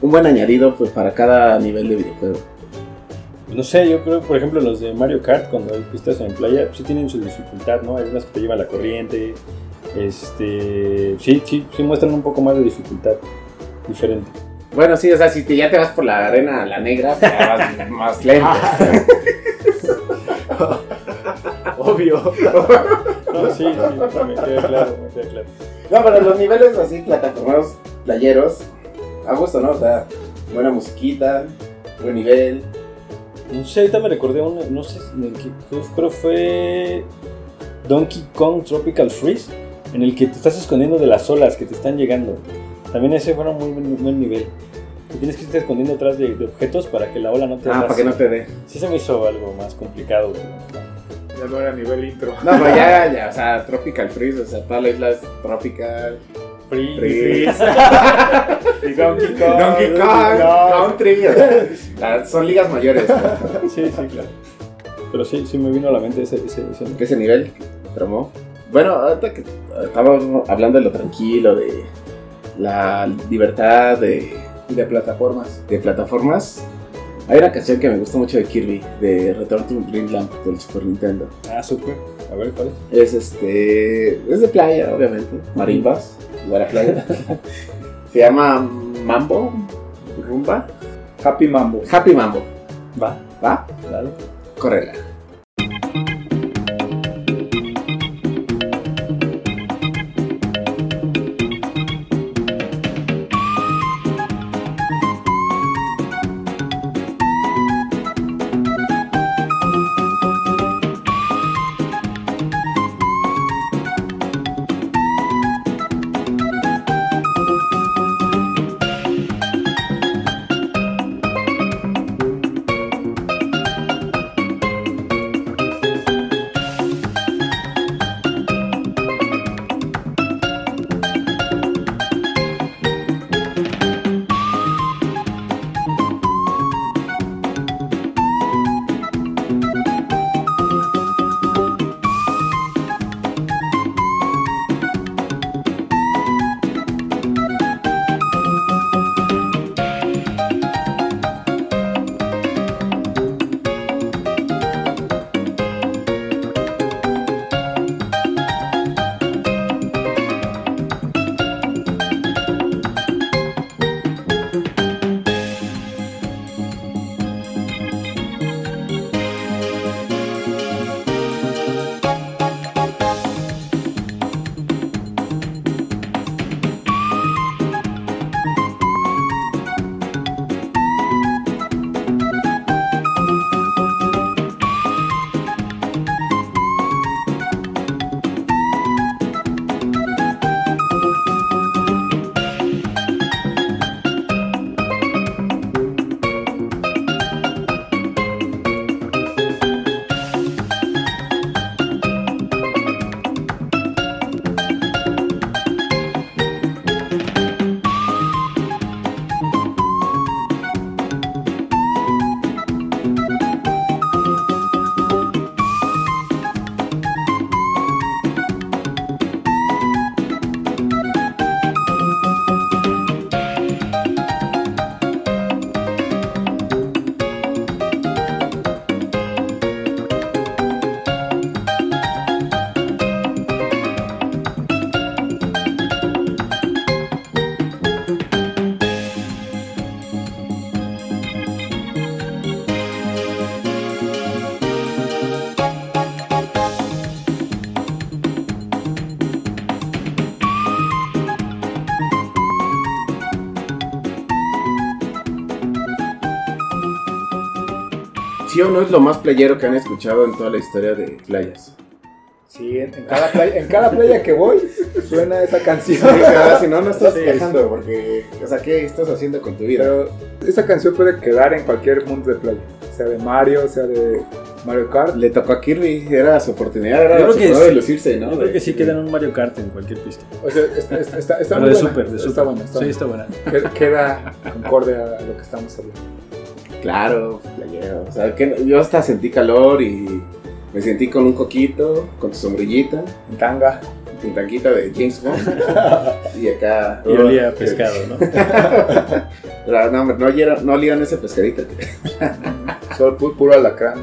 un buen añadido pues, para cada nivel de videojuego. No sé, yo creo, por ejemplo, los de Mario Kart, cuando hay pistas en playa, pues sí tienen su dificultad, ¿no? Hay unas que te lleva la corriente, este... Sí, sí, sí muestran un poco más de dificultad diferente. Bueno, sí, o sea, si te- ya te vas por la arena, la negra, pues, ya vas más lento. Obvio. No, sí, sí, me queda claro, me queda claro. No, pero los niveles así, plataformeros, playeros, a gusto, ¿no? O sea, buena musiquita, buen nivel. No sé, ahorita me recordé uno, no sé, en qué, creo que fue Donkey Kong Tropical Freeze, en el que te estás escondiendo de las olas que te están llegando. También ese fue un muy buen, nivel. Tienes que estar escondiendo atrás de, de objetos para que la ola no te Ah, para que no te dé. Sí se me hizo algo más complicado. pero- Ya no era nivel intro. No, pero ya, ya, o sea, Tropical Freeze, o sea, toda la isla es tropical. Freeze. Freeze. Y Donkey Kong. Donkey Kong, Country, o sea, son ligas mayores. Sí, sí, claro. Pero sí, sí me vino a la mente ese, ese, ese- ese nivel tromó. Bueno, ahorita que estamos hablando de lo tranquilo, de la libertad de, De plataformas. de plataformas, hay una canción que me gusta mucho de Kirby, de Return to Dreamland del Super Nintendo. Ah, súper. A ver, ¿cuál es? Es este. Es de playa, obviamente. Marimbas, lugar a playa. Se llama Mambo, Rumba. Happy Mambo. Happy Mambo. Va, ¿Va? dale. Correla. ¿Sí o no es lo más playero que han escuchado en toda la historia de playas? Sí, en, en cada playa, en cada playa que voy suena esa canción. Sí, claro, si no, no estás Sí, viajando, porque, o sea, ¿qué estás haciendo con tu vida? Pero esa canción puede quedar en cualquier mundo de playa. Sea de Mario, sea de Mario Kart. Le tocó a Kirby, era su oportunidad, era Yo creo su que prueba de sí. lucirse, ¿no? Yo creo que sí queda en un Mario Kart en cualquier pista. O sea, está, está, está, está muy de buena. super, de super. Está buena, está sí, está buena. Queda- Queda concorde a lo que estamos hablando. Claro, playero. O sea, que yo hasta sentí calor y me sentí con un coquito, con tu sombrillita. En tanga. un tanquito de James Bond. y acá. Y olía a pescado, ¿no? Pero no, no, olieron- no olieron ese pescadito. Solo pu- puro alacrán.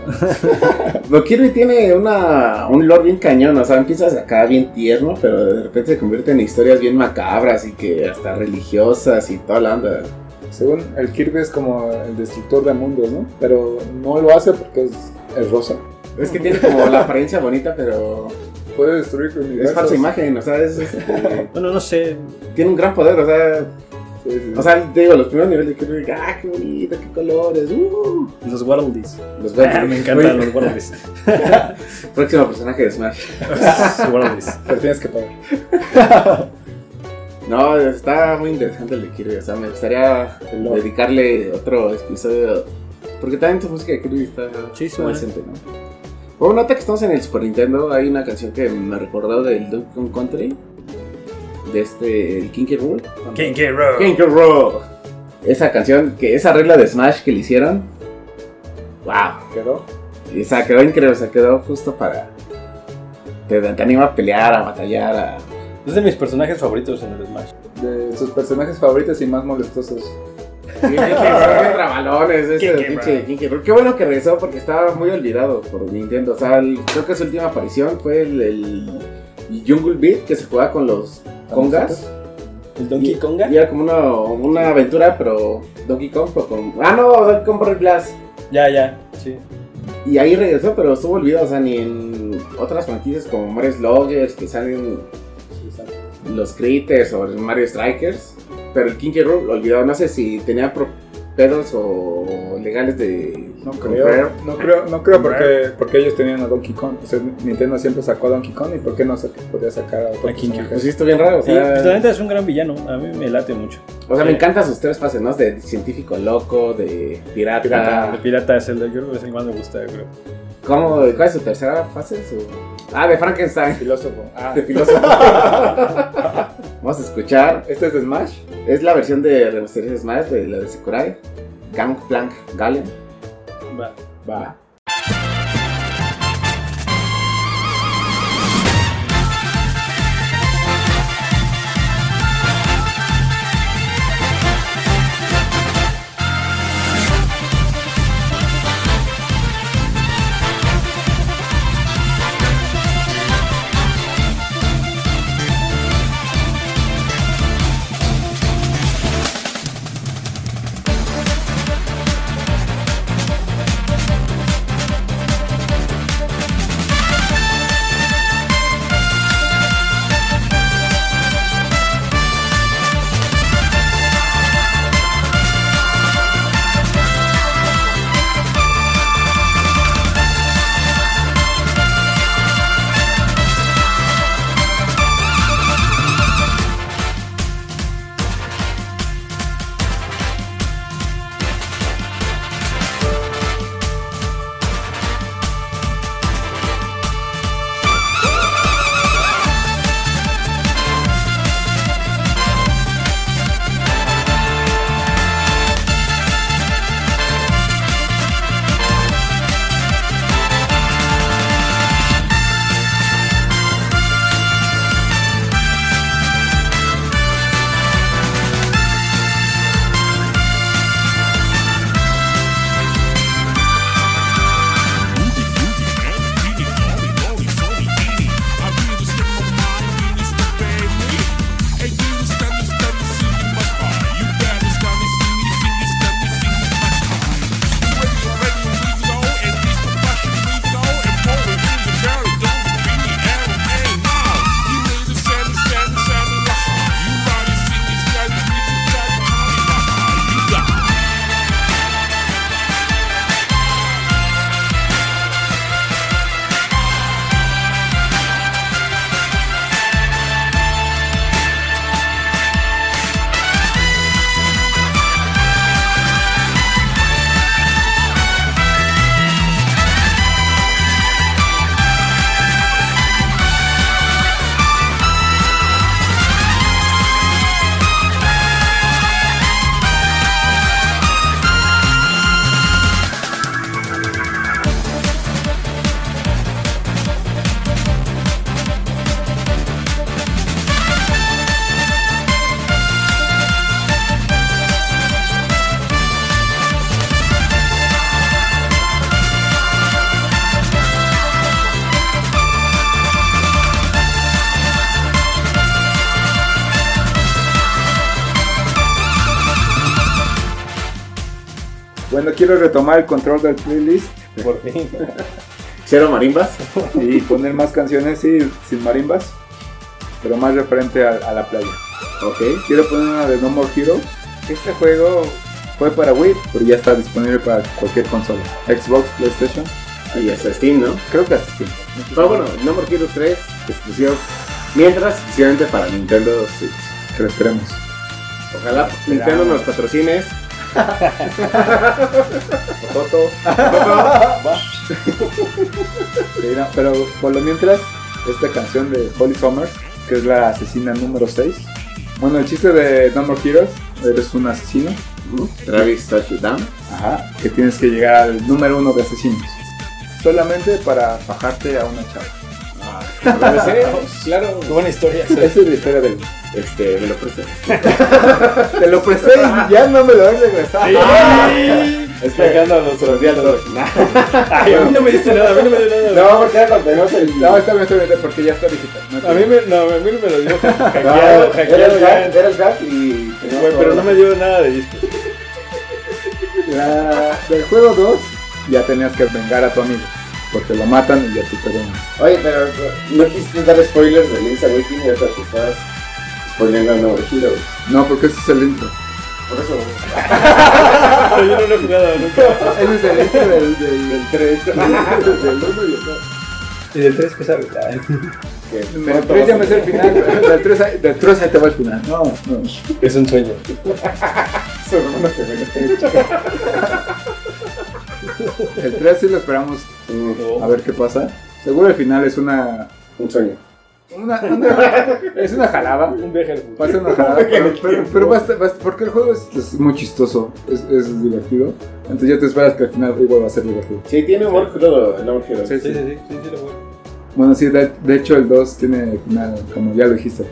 No Kirby tiene una, un lore bien cañón, o sea, empiezas acá bien tierno, pero de repente se convierte en historias bien macabras y que hasta religiosas y toda la onda. Según el Kirby es como el destructor de mundos, ¿no? Pero no lo hace porque es, es rosa. Es que tiene como la apariencia bonita, pero Puede destruir universos. es falsa imagen, o sea, es, este, Bueno, no sé. tiene un gran poder, o sea, Sí, sí, sí. o sea, te digo, los primeros niveles de Kirby, ah, qué bonito, qué colores, uh, Los Waddledees. los Ah, veo. me encantan los Waddledees. Próximo personaje de Smash. Los Waddledees. Pero tienes que pagar. No, está muy interesante el de Kirby, o sea, me gustaría dedicarle otro episodio. Porque también tu música de Kirby está, está bueno. decente, ¿no? Bueno, nota que estamos en el Super Nintendo, hay una canción que me recordó del Donkey Kong Country, de este, el Kinky Roll. King K. Rool. Kinky Roll. Esa canción, que esa regla de Smash que le hicieron, wow, Quedó. y, o sea, quedó increíble, o sea, quedó justo para... Te, te anima a pelear, a batallar, a... Es de mis personajes favoritos en el Smash. De sus personajes favoritos y más molestosos. Trabalones. Qué bueno que regresó porque estaba muy olvidado por Nintendo. O sea, el- creo que su última aparición fue el, el Jungle Beat que se jugaba con los congas. ¿El Donkey Y- Konga? Y era como una, una aventura, pero Donkey Kong, pero con. Ah, no, Donkey Kong Brawl Blast. Ya, ya. Sí. Y ahí regresó, pero estuvo olvidado. O sea, ni en otras franquicias como Mario Sluggers que salen los Critters o los Mario Strikers. Pero el Kinky Roll lo olvidado. No sé si tenía pedos o legales de. No comprar. creo, no creo, no creo porque, porque ellos tenían a Donkey Kong. O sea, Nintendo siempre sacó a Donkey Kong y ¿por qué no se podía sacar a otro King personaje? Pues sí, bien raro. O Sí, pues, la sea, neta es un gran villano. A mí me late mucho. o sea me encantan sus tres fases, ¿no? De científico loco, de pirata. Pirata. El pirata es el de yo creo que es el que más me gusta, yo creo. ¿Cómo? ¿Cuál es su tercera fase? Su- Ah, de Frankenstein. Filósofo. Ah, De filósofo. Vamos a escuchar. ¿este es de Smash? Es la versión de Remasterized Smash de la de Sakurai. Gangplank Galen. Va. Va. Bueno, quiero retomar el control del playlist Por fin. ¿Cero marimbas? y poner más canciones, sí, sin marimbas, pero más referente a, a la playa. Ok. Quiero poner una de No More Heroes. Este juego fue para Wii, pero ya está disponible para cualquier consola. Xbox, PlayStation, Y hasta Steam, ¿no? creo que hasta Steam. Pero bueno, No More Heroes 3, exclusivo. Mientras, exclusivamente para Nintendo Switch. Que lo esperemos. Ojalá Nintendo nos patrocines. Toto. Sí, no, pero por lo mientras, esta canción de Holly Summers, que es la asesina número 6. Bueno, el chiste de No More Heroes, eres un asesino, Travis Touchdown. ajá, que tienes que llegar al número uno de asesinos. Solamente para bajarte a una chava. claro. Qué buena historia. Esa es la historia del... Este, me lo presté. Te lo presté y ya no me lo has regresado. Es que a los troceados. Ay, a mí no me diste nada, a mí no me dio nada. No, porque era cuando tenemos el. No, está bien, está bien, porque ya está digital. No, A mí me, no, a mí me lo dio hackeado, era hackeado ya. era el gag y. Güey, pero no me dio nada de disco. La- del juego 2 ya tenías que vengar a tu amigo. Porque lo matan y ya te vengas. Oye, pero no quisiste dar spoilers de Link's Awakening y ahorita te estás spoileando a Heroes. No, porque ese es el intro. Por eso. Pero yo no lo he jugado nunca. Ese es el intro del, del, del 3. del 1 y el 2. ¿Y del 3 qué sabes? que Del pronto 3 ya me sé el final. Del 3, ahí- del 3 ahí te va el final. No, no. Es un sueño. Su hermano que me El 3 sí lo esperamos Mm, a ver qué pasa. Seguro el final es una. Un sueño. una, una- es una jalada. Un viaje al futuro. Va a ser una jalada, pero, pero, pero va a estar- va a estar- porque el juego es, es muy chistoso, es, es divertido. Entonces ya te esperas que al final igual va a ser divertido. Sí, tiene humor crudo More Heroes. Sí, Sí, sí, sí, sí, sí, lo juego. Bueno, sí, de, de hecho el 2 tiene final, como ya lo dijiste.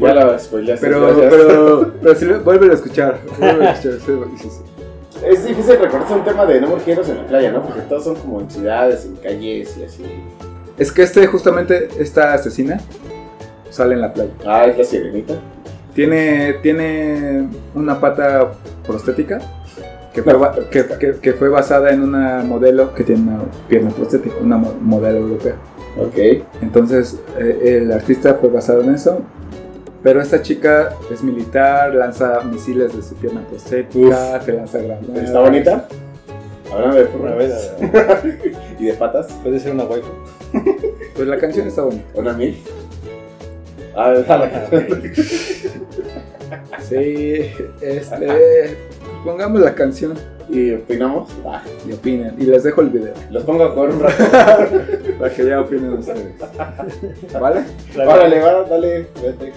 Ya lo spoileaste. Pero, pero, pero si vuelve a escuchar. Vuelve a escuchar, sí, sí, sí. Es difícil recordarse un tema de No More Heroes en la playa, ¿no? Porque todos son como en ciudades, en calles y así. Es que este, justamente, esta asesina sale en la playa. Ah, es la sirenita. Tiene, tiene una pata prostética que fue, que, que- que fue basada en una modelo que tiene una pierna prostética, una mo- modelo europea. Ok. Entonces, eh, el artista fue basado en eso. Pero esta chica es militar, lanza misiles de su pierna prostética, te lanza granadas. ¿Está bonita? Hablando de A furra. ver, a ver. ¿Y de patas? Puede ser una waifu. Pues la canción está bonita. ¿Una mil? Ah, la Sí, este. Pongamos la canción ¿Y opinamos? Ah, y opinen. Y les dejo el video los pongo a jugar un rato. para que ya opinen ustedes. ¿Vale? Órale, va, dale, vete.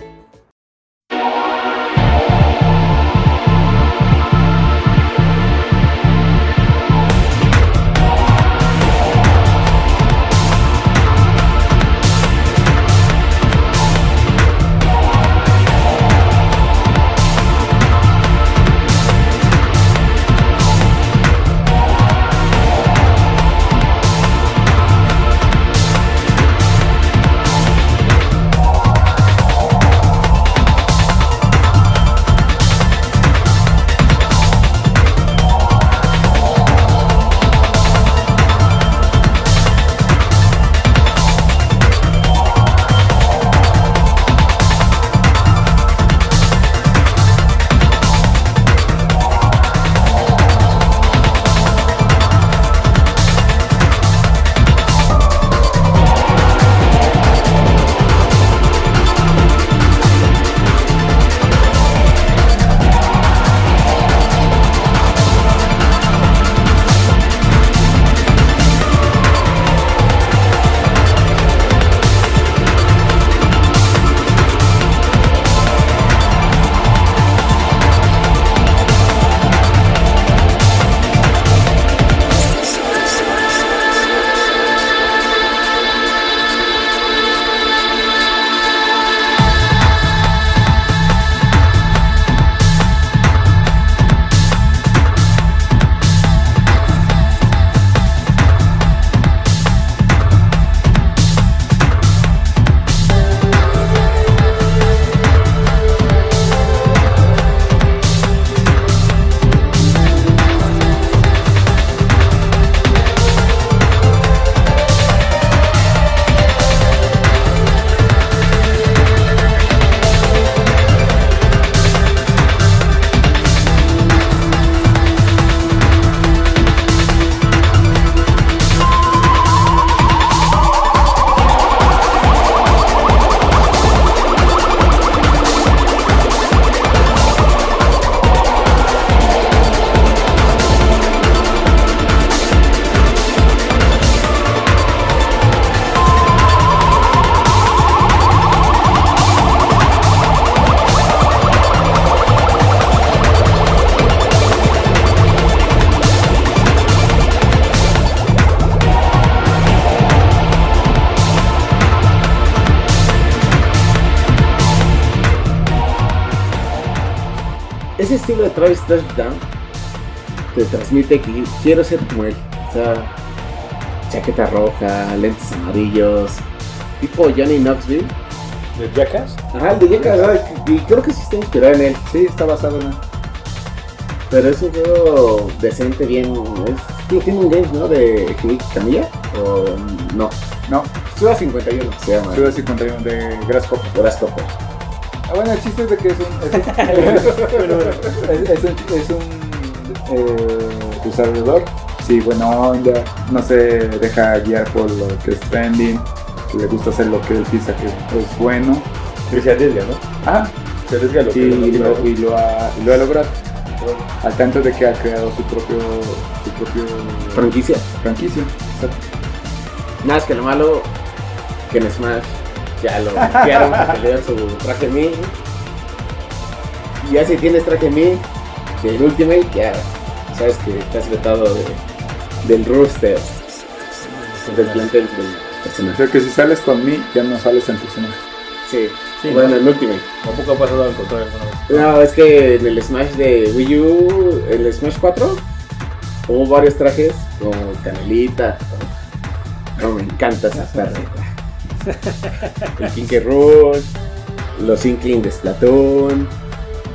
Touchdown te transmite que quiero ser como él. O sea, chaqueta roja, lentes amarillos, tipo Johnny Knoxville. ¿De Jackass? Ajá, el de Jackass, y creo que sí está inspirado en él. Sí, está basado en él. Pero es un juego decente, bien. Es, tiene un game, ¿no? De Camilla. O no. No, Suda 51 se llama. Ciudad 51 de Grasshopper. Grasshopper. Ah, bueno, el chiste es de que es un. Es un, es, es un, es un eh, desarrollador. Sí, buena onda. No se deja guiar por lo que es trending. Que le gusta hacer lo que él piensa que es bueno. Que se arriesga, ¿no? Ah, Se arriesga lo que y, lo, ¿no? y lo ha, y lo ha logrado. Al tanto de que ha creado su propio, su propio Franquicia. franquicia. Exacto. Nada, es que lo malo que en Smash ya lo bloquearon porque le dieron su traje Mi. Y ya si tienes traje Mi del Ultimate, ya sabes que estás vetado de, del rooster, del plantel del O personaje. sea que si sales con mí, ya no sales en personaje. Sí, Sí, bueno, ¿no? el Ultimate. Tampoco ha pasado al contrario alguna vez. No, es que en el Smash de Wii U, el Smash 4, hubo varios trajes como Canelita. No, me encanta esa tarjeta. El King los Inkling de Splatoon,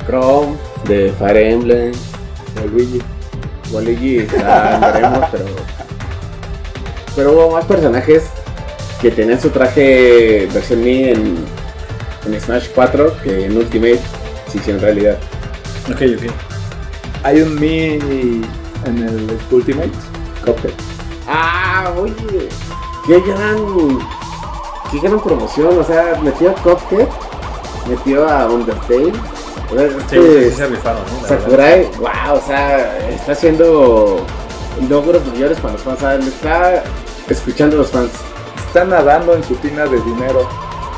Chrome de Fire Emblem. Waluigi ya veremos, pero. Pero hubo más personajes que tenían su traje versión Mi en, en Smash 4 que en Ultimate se hicieron realidad. Ok, ok. Hay un Mi en el Ultimate, Cuphead. Ah, oye, qué gran, qué gran promoción, o sea, metió a Cuphead, metió a Undertale, Sí, este sí, sí se rifaron, verdad. Sakurai, wow, o sea, está haciendo logros mayores para los fans, o sea, le está escuchando a los fans. Está nadando en su tina de dinero.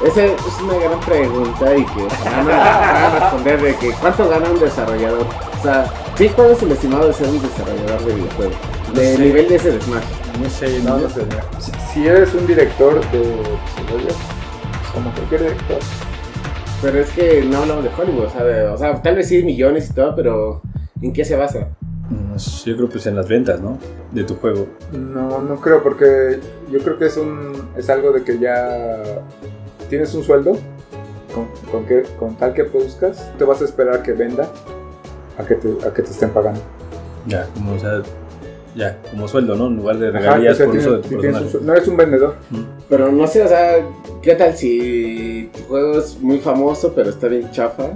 Esa es una gran pregunta y que van a, van a responder de que cuánto gana un desarrollador. O sea, sí, ¿cuál es el estimado de ser un desarrollador de videojuegos? De Sí. nivel de ese de Smash. No sé, No, no sé. Si, si eres un director de pues como cualquier director, Pero es que no hablamos de Hollywood, o sea, de- o sea, tal vez sí millones y todo, pero ¿en qué se basa? No sé, Yo creo pues en las ventas, ¿no? De tu juego. no, no creo, porque yo creo que es un es algo de que ya tienes un sueldo con, con que, con tal que produzcas, te vas a esperar a que venda a que te, a que te estén pagando. Ya, como, o sea, ya, como sueldo, ¿no? En lugar de Ajá, regalías o sea, por tienes- uso de tu si tienes un personaje. sueldo- no eres un vendedor. Pero no sé, o sea, ¿qué tal si tu juego es muy famoso, pero está bien chafa?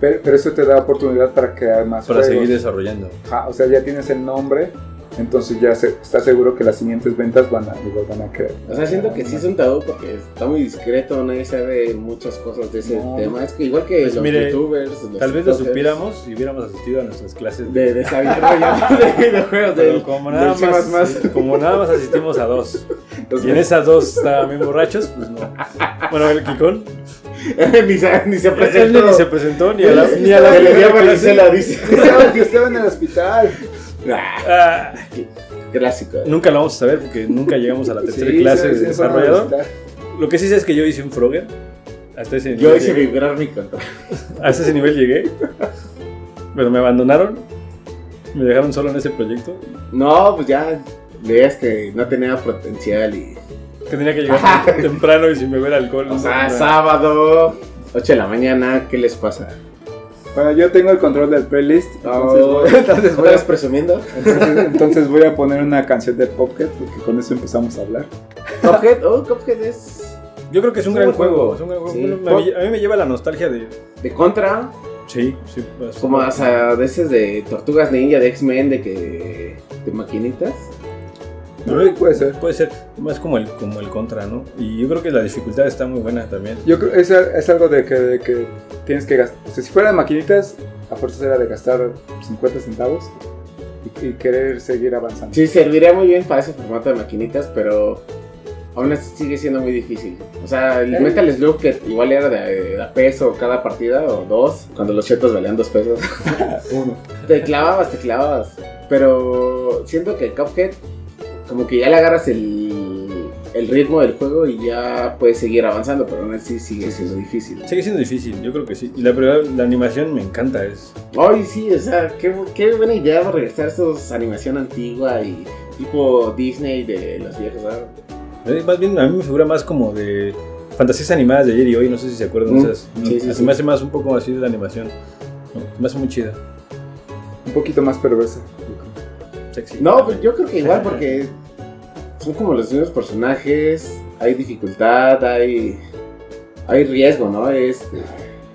Pero, pero eso te da oportunidad para crear más Para juegos. seguir desarrollando. Ajá, o sea, ya tienes el nombre, entonces ya se, estás seguro que las siguientes ventas van a, igual van a creer. O sea, siento que sí es un tabú porque está muy discreto, nadie sabe muchas cosas de ese No. tema. Es que igual que Pues los mire, youtubers, los Tal vez lo supiéramos y hubiéramos asistido a nuestras clases De desarrollo de videojuegos, Pero del, como del nada, C++. más, como nada más asistimos a dos. Entonces, Y en esas dos estaban bien borrachos, pues no. Bueno, el Kikón. ni, se, ni se Él presentó. ni se presentó ni a la, Él ni a la que le primera llama y clase. se la dice. Estaba, yo estaba en el hospital. Ah, clásico. nunca lo vamos a saber porque nunca llegamos a la tercera Sí, clase de desarrollador. Lo que sí sé es que yo hice un Frogger. Hasta ese nivel, Yo hice llegué. vibrar mi control. Hasta ese nivel llegué. Pero me abandonaron. Me dejaron solo en ese proyecto. No, pues ya veías que no tenía potencial y. Que tenía que llegar temprano y sin beber alcohol. O sea, no. sábado, 8 de la mañana, ¿qué les pasa? Bueno, yo tengo el control del playlist, entonces, Oh, voy, entonces, voy ¿Estás a, presumiendo? entonces, entonces voy a poner una canción de Popcat porque con eso empezamos a hablar. Cuphead, oh, Cuphead es Yo creo que es un Es gran un juego. juego. es un gran juego. Sí. Bueno, me- a mí me lleva la nostalgia de. de contra, Sí, sí. pues, como o sea, de esas de Tortugas Ninja, de X-Men, de que. de maquinitas. Pero Puede ser. Puede ser más como el, como el contra, ¿no? Y yo creo que la dificultad está muy buena también. Yo creo es, es algo de que, de que tienes que gastar. O sea, si fueran maquinitas, a fuerza era de gastar 50 centavos y, y querer seguir avanzando. Sí, serviría muy bien para ese formato de maquinitas, pero aún así sigue siendo muy difícil. O sea, el ¿Eh? Metal Slug que igual era de, de a peso cada partida o dos, cuando los chetos valían dos pesos. Uno. te clavabas, te clavabas. Pero siento que Cuphead, como que ya le agarras el, el ritmo del juego y ya puedes seguir avanzando, pero aún así sigue siendo difícil. Sigue siendo difícil, yo creo que sí. Y la, pero la animación me encanta, es... Ay, sí, o sea, qué, qué buena idea regresar a estos animación antigua y tipo Disney de los viejos. ¿ah? eh, Más bien, a mí me figura más como de fantasías animadas de ayer y hoy, no sé si se acuerdan Mm, esas. ¿no? sí, sí. me hace más un poco así de la animación. ¿no? Me hace muy chida. Un poquito más perversa. Sexy. No, pues yo creo que igual porque son como los mismos personajes, hay dificultad, hay hay riesgo, ¿no? Es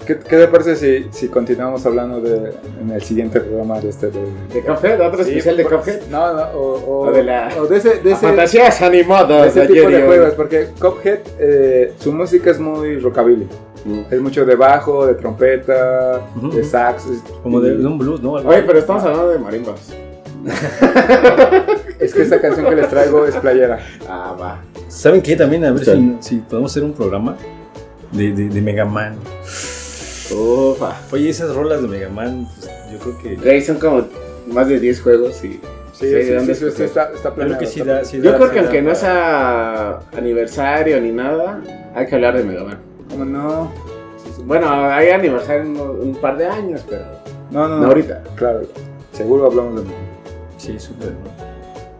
¿Qué, qué te parece si, si continuamos hablando de, en el siguiente programa de este? De, de Cuphead, otro Sí, especial de Cuphead. No, no, o, o, O de la- o de ese, de De ese, fantasías de animadas ese de tipo ayer y de juegos, porque Cuphead, eh, su música es muy rockabilly. Mm. Es mucho de bajo, de trompeta, Ujú. de sax. Como de, y- de un blues, ¿no? Oye, pero estamos hablando de marimbas. Es que esta canción que les traigo es playera. Ah, va. ¿Saben qué? También a ver si, si podemos hacer un programa de, de, de Mega Man. Ufa. Oye, esas rolas de Mega Man, pues, yo creo que... Güey, son como más de 10 juegos y... Sí, Sí, sí, sí, ¿dónde sí, escuchas? sí, está, está Yo creo planeado, que sí está da... sí Yo da- creo sí que da aunque no sea aniversario ni nada, hay que hablar de Mega Man. ¿Cómo no? Sí, sí. Bueno, hay aniversario en un, par de años, pero no, no, no no. ahorita. Claro, seguro hablamos de, Sí, súper, ¿no?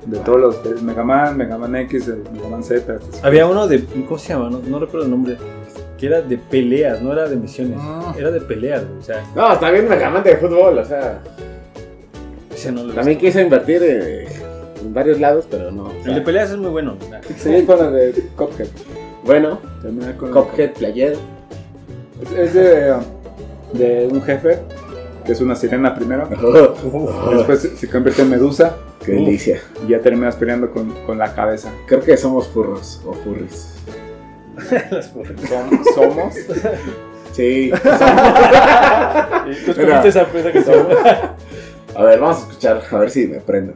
de todos los. Mega Man, Mega Man X, el Mega Man Z. Había uno de... ¿Cómo se llama? No, no recuerdo el nombre. Que era de peleas, no era de misiones. Ah. Era de peleas, o sea... No, está bien Mega Man de fútbol, o sea, Ese no lo he también quiso invertir eh, en varios lados, pero no. o sea, El de peleas es muy bueno. Seguir con la de Cuphead. bueno, Terminar con Cuphead Player. Es de, de un jefe, que es una sirena primero. Después se- convierte en medusa Qué delicia. y ya terminas peleando con, con la cabeza. Creo que somos furros o furries. Som- somos. Sí. ¿Tú Mira. escogiste esa esa canción? A ver, vamos a escuchar, a ver si me prendo.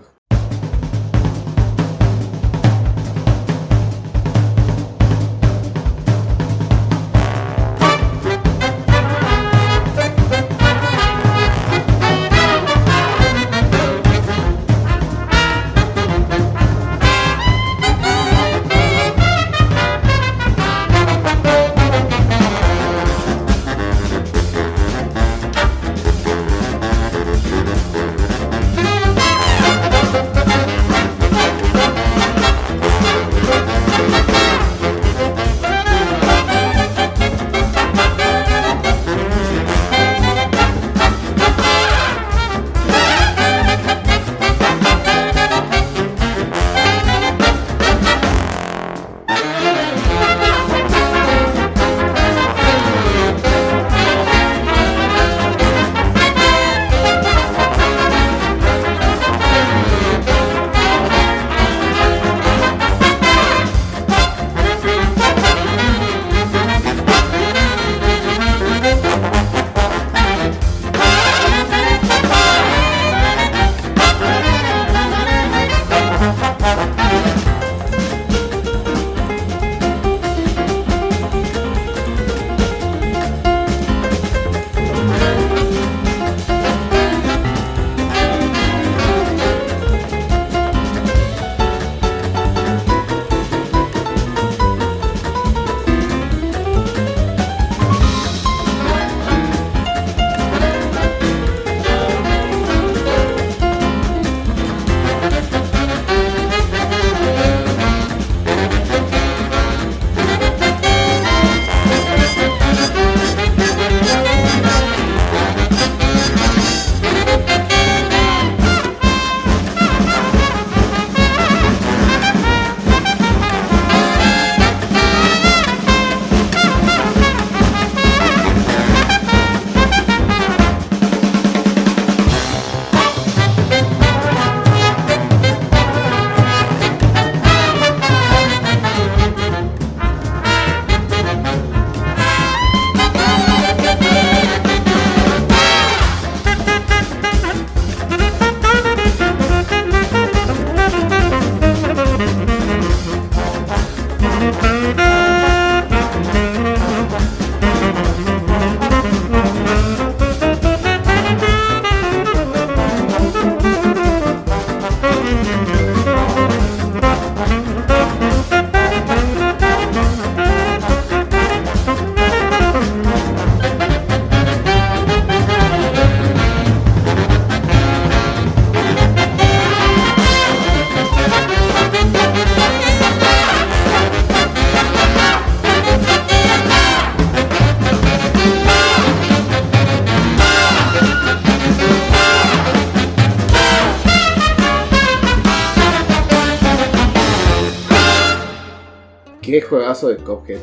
Juegazo de Cuphead.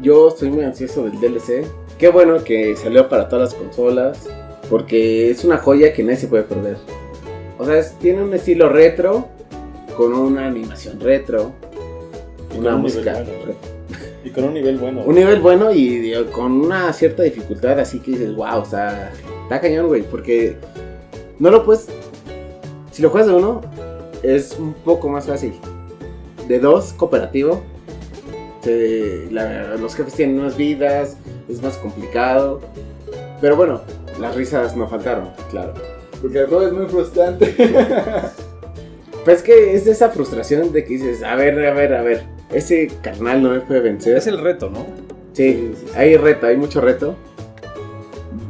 Yo estoy muy ansioso del DLC. Qué bueno que salió para todas las consolas. Porque es una joya que nadie se puede perder. O sea, es- tiene un estilo retro. Con una animación retro. Y Una un música bueno. Y con un nivel bueno. Un nivel bueno y con una cierta dificultad. Así que dices, wow, o sea, está cañón, güey. Porque no lo puedes. Si lo juegas de uno, es un poco más fácil. De dos, cooperativo. Te- la- los jefes tienen más vidas, es más complicado. Pero bueno, las risas no faltaron, claro. Porque el juego es muy frustrante. Pues es que es esa frustración de que dices, a ver, a ver, a ver, ese carnal no me puede vencer. Es el reto, ¿no? Sí, hay reto, hay mucho reto.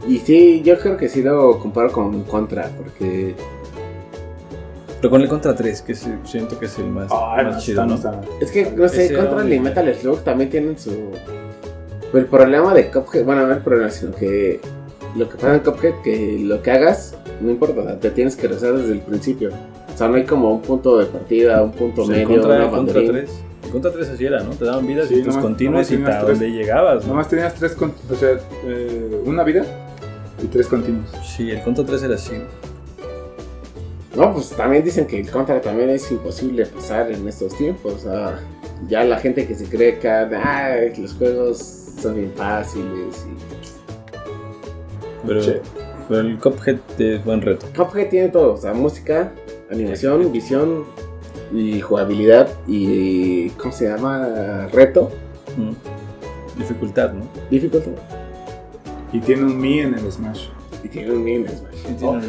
Y sí, yo creo que sí lo comparo con Contra, porque Pero con el Contra 3, que es- siento que es el más, Ay, más no, chido, está- ¿no? está- es que, no sé, Ese Contra hombre, y Metal Slug también tienen su... El problema de Cuphead, bueno, no el problema, sino que lo que pasa en Cuphead, que lo que hagas, no importa, te tienes que rezar desde el principio. O sea, no hay como un punto de partida, un punto Pues el medio, Contra, una el Contra banderín. 3. El Contra 3 así era, ¿no? Te daban vidas Sí, y tus continuos y tres. donde llegabas, ¿no? Nomás tenías tres, o sea, eh, una vida y tres continuos. Sí, el Contra 3 era así. No, pues también dicen que el Contra también es imposible pasar en estos tiempos. O sea, ya la gente que se cree que ah, los juegos son bien fáciles. Y... Pero, pero el Cuphead es buen reto. Cuphead tiene todo, o sea, música, animación, visión y jugabilidad y ¿cómo se llama? Reto, Mm. Dificultad, ¿no? dificultad. Y tiene un Mi en el Smash. Y tiene un meme, Smash. Sí, tiene un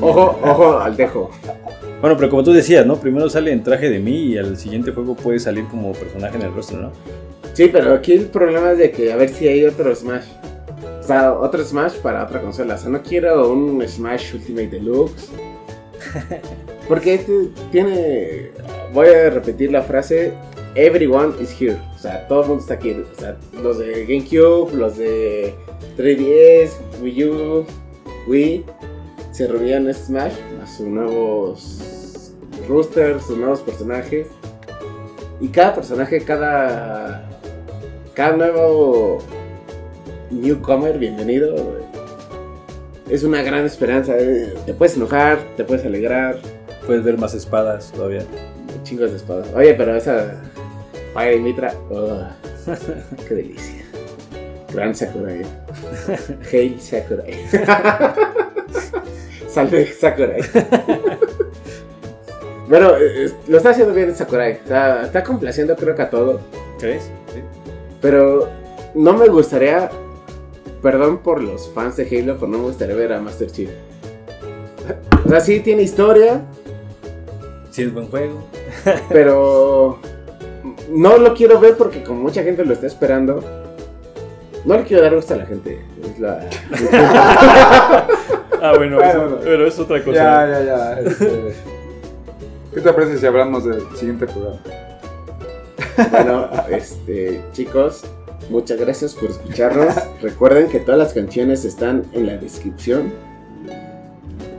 Ojo, ojo al dejo. Bueno, pero como tú decías, ¿no? Primero sale en traje de mí y al siguiente juego puede salir como personaje en el rostro, ¿no? Sí, pero aquí el problema es de que a ver si hay otro Smash. O sea, otro Smash para otra consola. O sea, no quiero un Smash Ultimate Deluxe. Porque este tiene. Voy a repetir la frase: Everyone is here. O sea, todo el mundo está aquí. O sea, los de GameCube, los de 3DS, Wii U, Wii. Se reunían en Smash a sus nuevos roosters, sus nuevos personajes. Y cada personaje, cada. Cada nuevo newcomer, bienvenido. Es una gran esperanza. eh, Te puedes enojar, te puedes alegrar. Puedes ver más espadas todavía. Chingos de espadas. Oye, pero esa. Fire y Mitra. oh, qué delicia. Gran Sakurai. Hail Sakurai. Salve Sakurai. Bueno, eh, lo está haciendo bien Sakurai. O sea, está complaciendo creo que a todo. ¿Crees? Sí. Pero no me gustaría, perdón por los fans de Halo, pero no me gustaría ver a Master Chief. O sea, sí tiene historia, Sí es buen juego. pero no lo quiero ver porque como mucha gente lo está esperando, no le quiero dar gusto a la gente. Es la... Ah, bueno, Bueno, eso- bueno. pero es otra cosa. Ya, ya, ya. este, ¿Qué te parece si hablamos del siguiente programa? Bueno, este, chicos, muchas gracias por escucharnos. Recuerden que todas las canciones están en la descripción.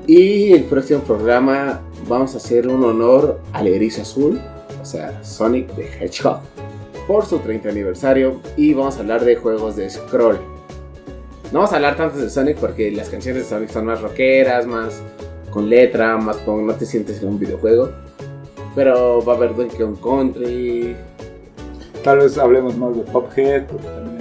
Y el próximo programa vamos a hacer un honor al erizo azul, o sea, Sonic the Hedgehog, por su 30 aniversario. Y vamos a hablar de juegos de scroll. No vamos a hablar tanto de Sonic porque las canciones de Sonic son más rockeras, más con letra, más con no te sientes en un videojuego. Pero va a haber Donkey Kong Country, Tal vez hablemos más de Pophead.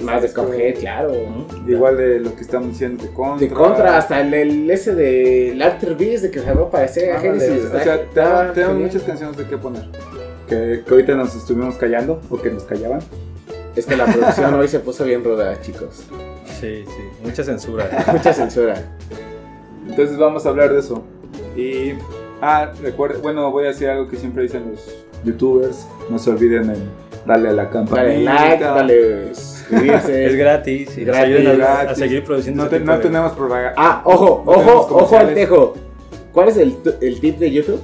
más de. Cuphead, claro. ¿Mm? Igual de lo que estamos diciendo de Contra. De contra, hasta el, el ese de After Beast de que se va a aparecer Ah, Genesis. O sea, genial. muchas canciones de qué poner. Que, que ahorita nos estuvimos callando o que nos callaban. Es que la producción hoy se puso bien ruda, chicos. Sí, sí. Mucha censura. Mucha censura. Entonces vamos a hablar de eso. Y. Ah, recuerda. Bueno, voy a decir algo que siempre dicen los youtubers. No se olviden en darle a la campanita. Dale like, dale suscribirse. es gratis. Y Gratis, a, gratis. a seguir produciendo No, este te- no de- tenemos propaganda. Ah, ojo, No ojo, ojo al tejo. ¿Cuál es el, el tip de YouTube?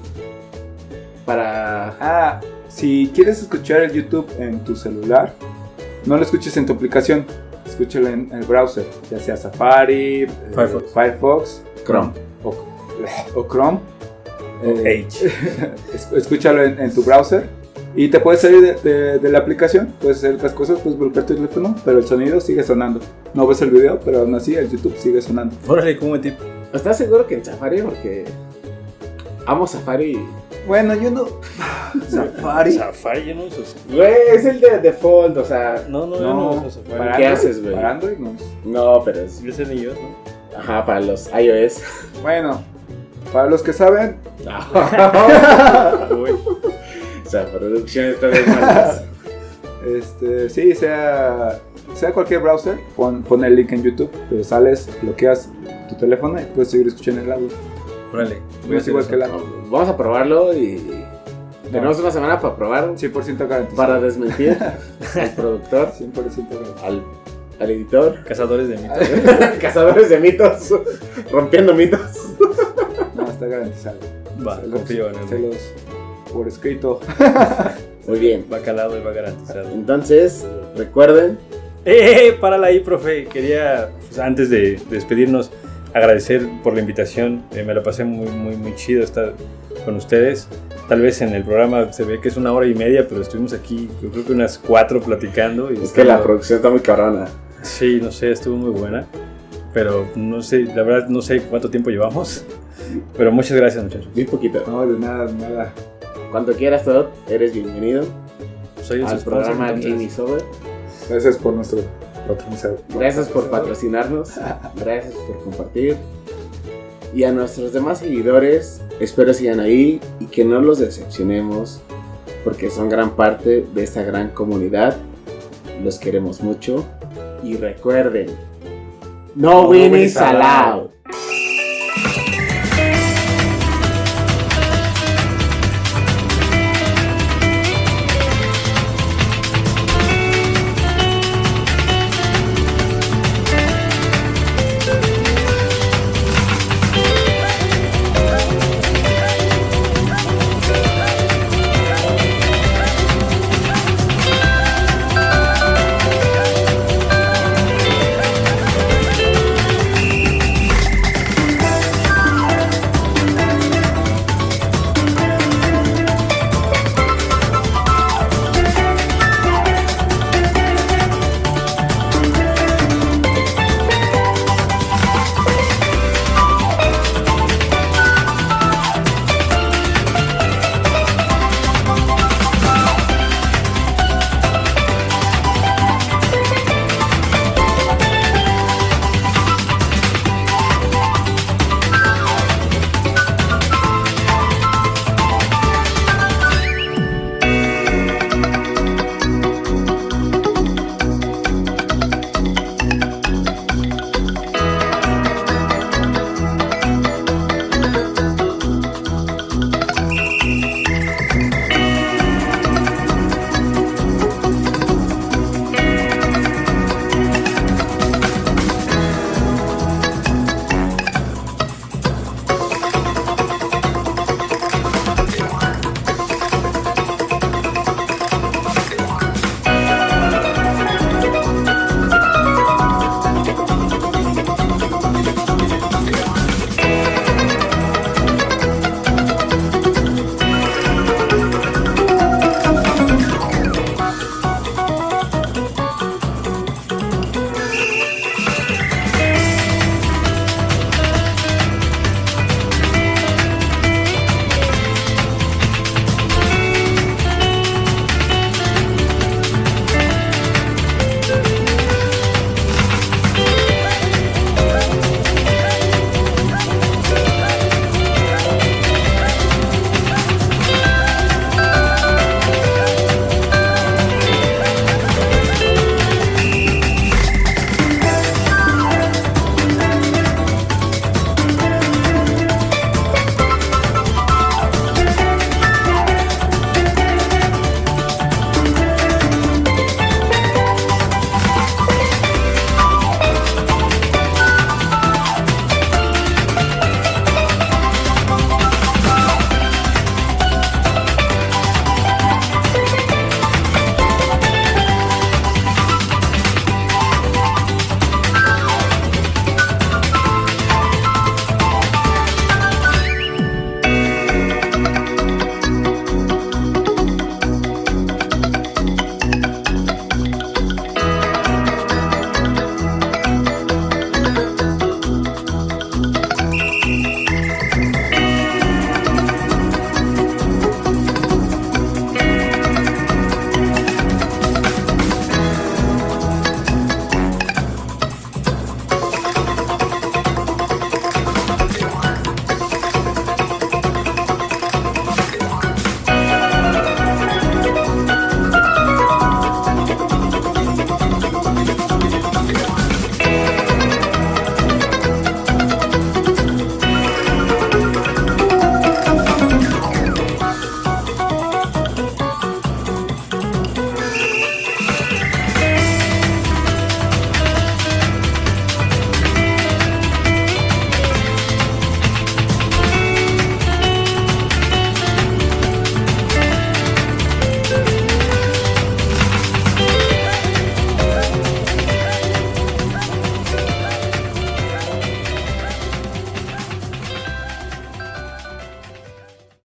Para. Ah, si quieres escuchar el YouTube en tu celular, no lo escuches en tu aplicación. Escúchalo en el browser, ya sea Safari, eh, Firefox. Chrome. o, o Chrome. O Eh, H. es- escúchalo en, en tu browser Y te puedes salir de, de- de la aplicación, puedes hacer otras cosas, puedes bloquear tu teléfono, pero el sonido sigue sonando. No ves el video, pero aún así el YouTube sigue sonando. Órale, como. ¿Estás seguro que en Safari? Porque amo Safari. Bueno, yo no. Safari. Safari, yo no uso Safari. Güey, es el de default, o sea. No, no, yo no uso Safari. para ¿Qué Android- haces, güey? Para Android no. No, pero es. Yo sé ni yo, ¿no? Ajá, para los iOS. Bueno, para los que saben, Uy, o sea, producciones todavía malas. este, sí, sea, sea cualquier browser, pon, pon el link en YouTube, te sales, bloqueas tu teléfono y puedes seguir escuchando el audio. Órale. No es igual que la Vamos a probarlo y. Tenemos una semana para probar. 100% garantizado. Para desmentir al productor, 100% garantizado. al, al editor. Cazadores de mitos. Cazadores de mitos. Rompiendo mitos. No, está garantizado. Va, Se los- confío en Se él. los por escrito. Muy bien. Va calado y va garantizado. Entonces, recuerden. ¡Eh, eh! Párala ahí, profe. Quería, pues, antes de despedirnos, agradecer por la invitación. Eh, me lo pasé muy, muy, muy chido estar con ustedes. Tal vez en el programa se ve que es una hora y media, pero estuvimos aquí, yo creo que unas cuatro platicando. Y Es que la producción está muy cabrona. Sí, no sé, estuvo muy buena. Pero no sé, la verdad no sé cuánto tiempo llevamos. Pero muchas gracias, muchachos. Muy poquito. No, de nada, de nada. Cuando quieras, Todd, eres bienvenido Soy el al programa Game Over. Gracias por nuestro patrocinador. Gracias por patrocinarnos. Gracias por compartir. Y a nuestros demás seguidores, espero sigan ahí y que no los decepcionemos, porque son gran parte de esta gran comunidad. Los queremos mucho. Y recuerden, no, No allowed.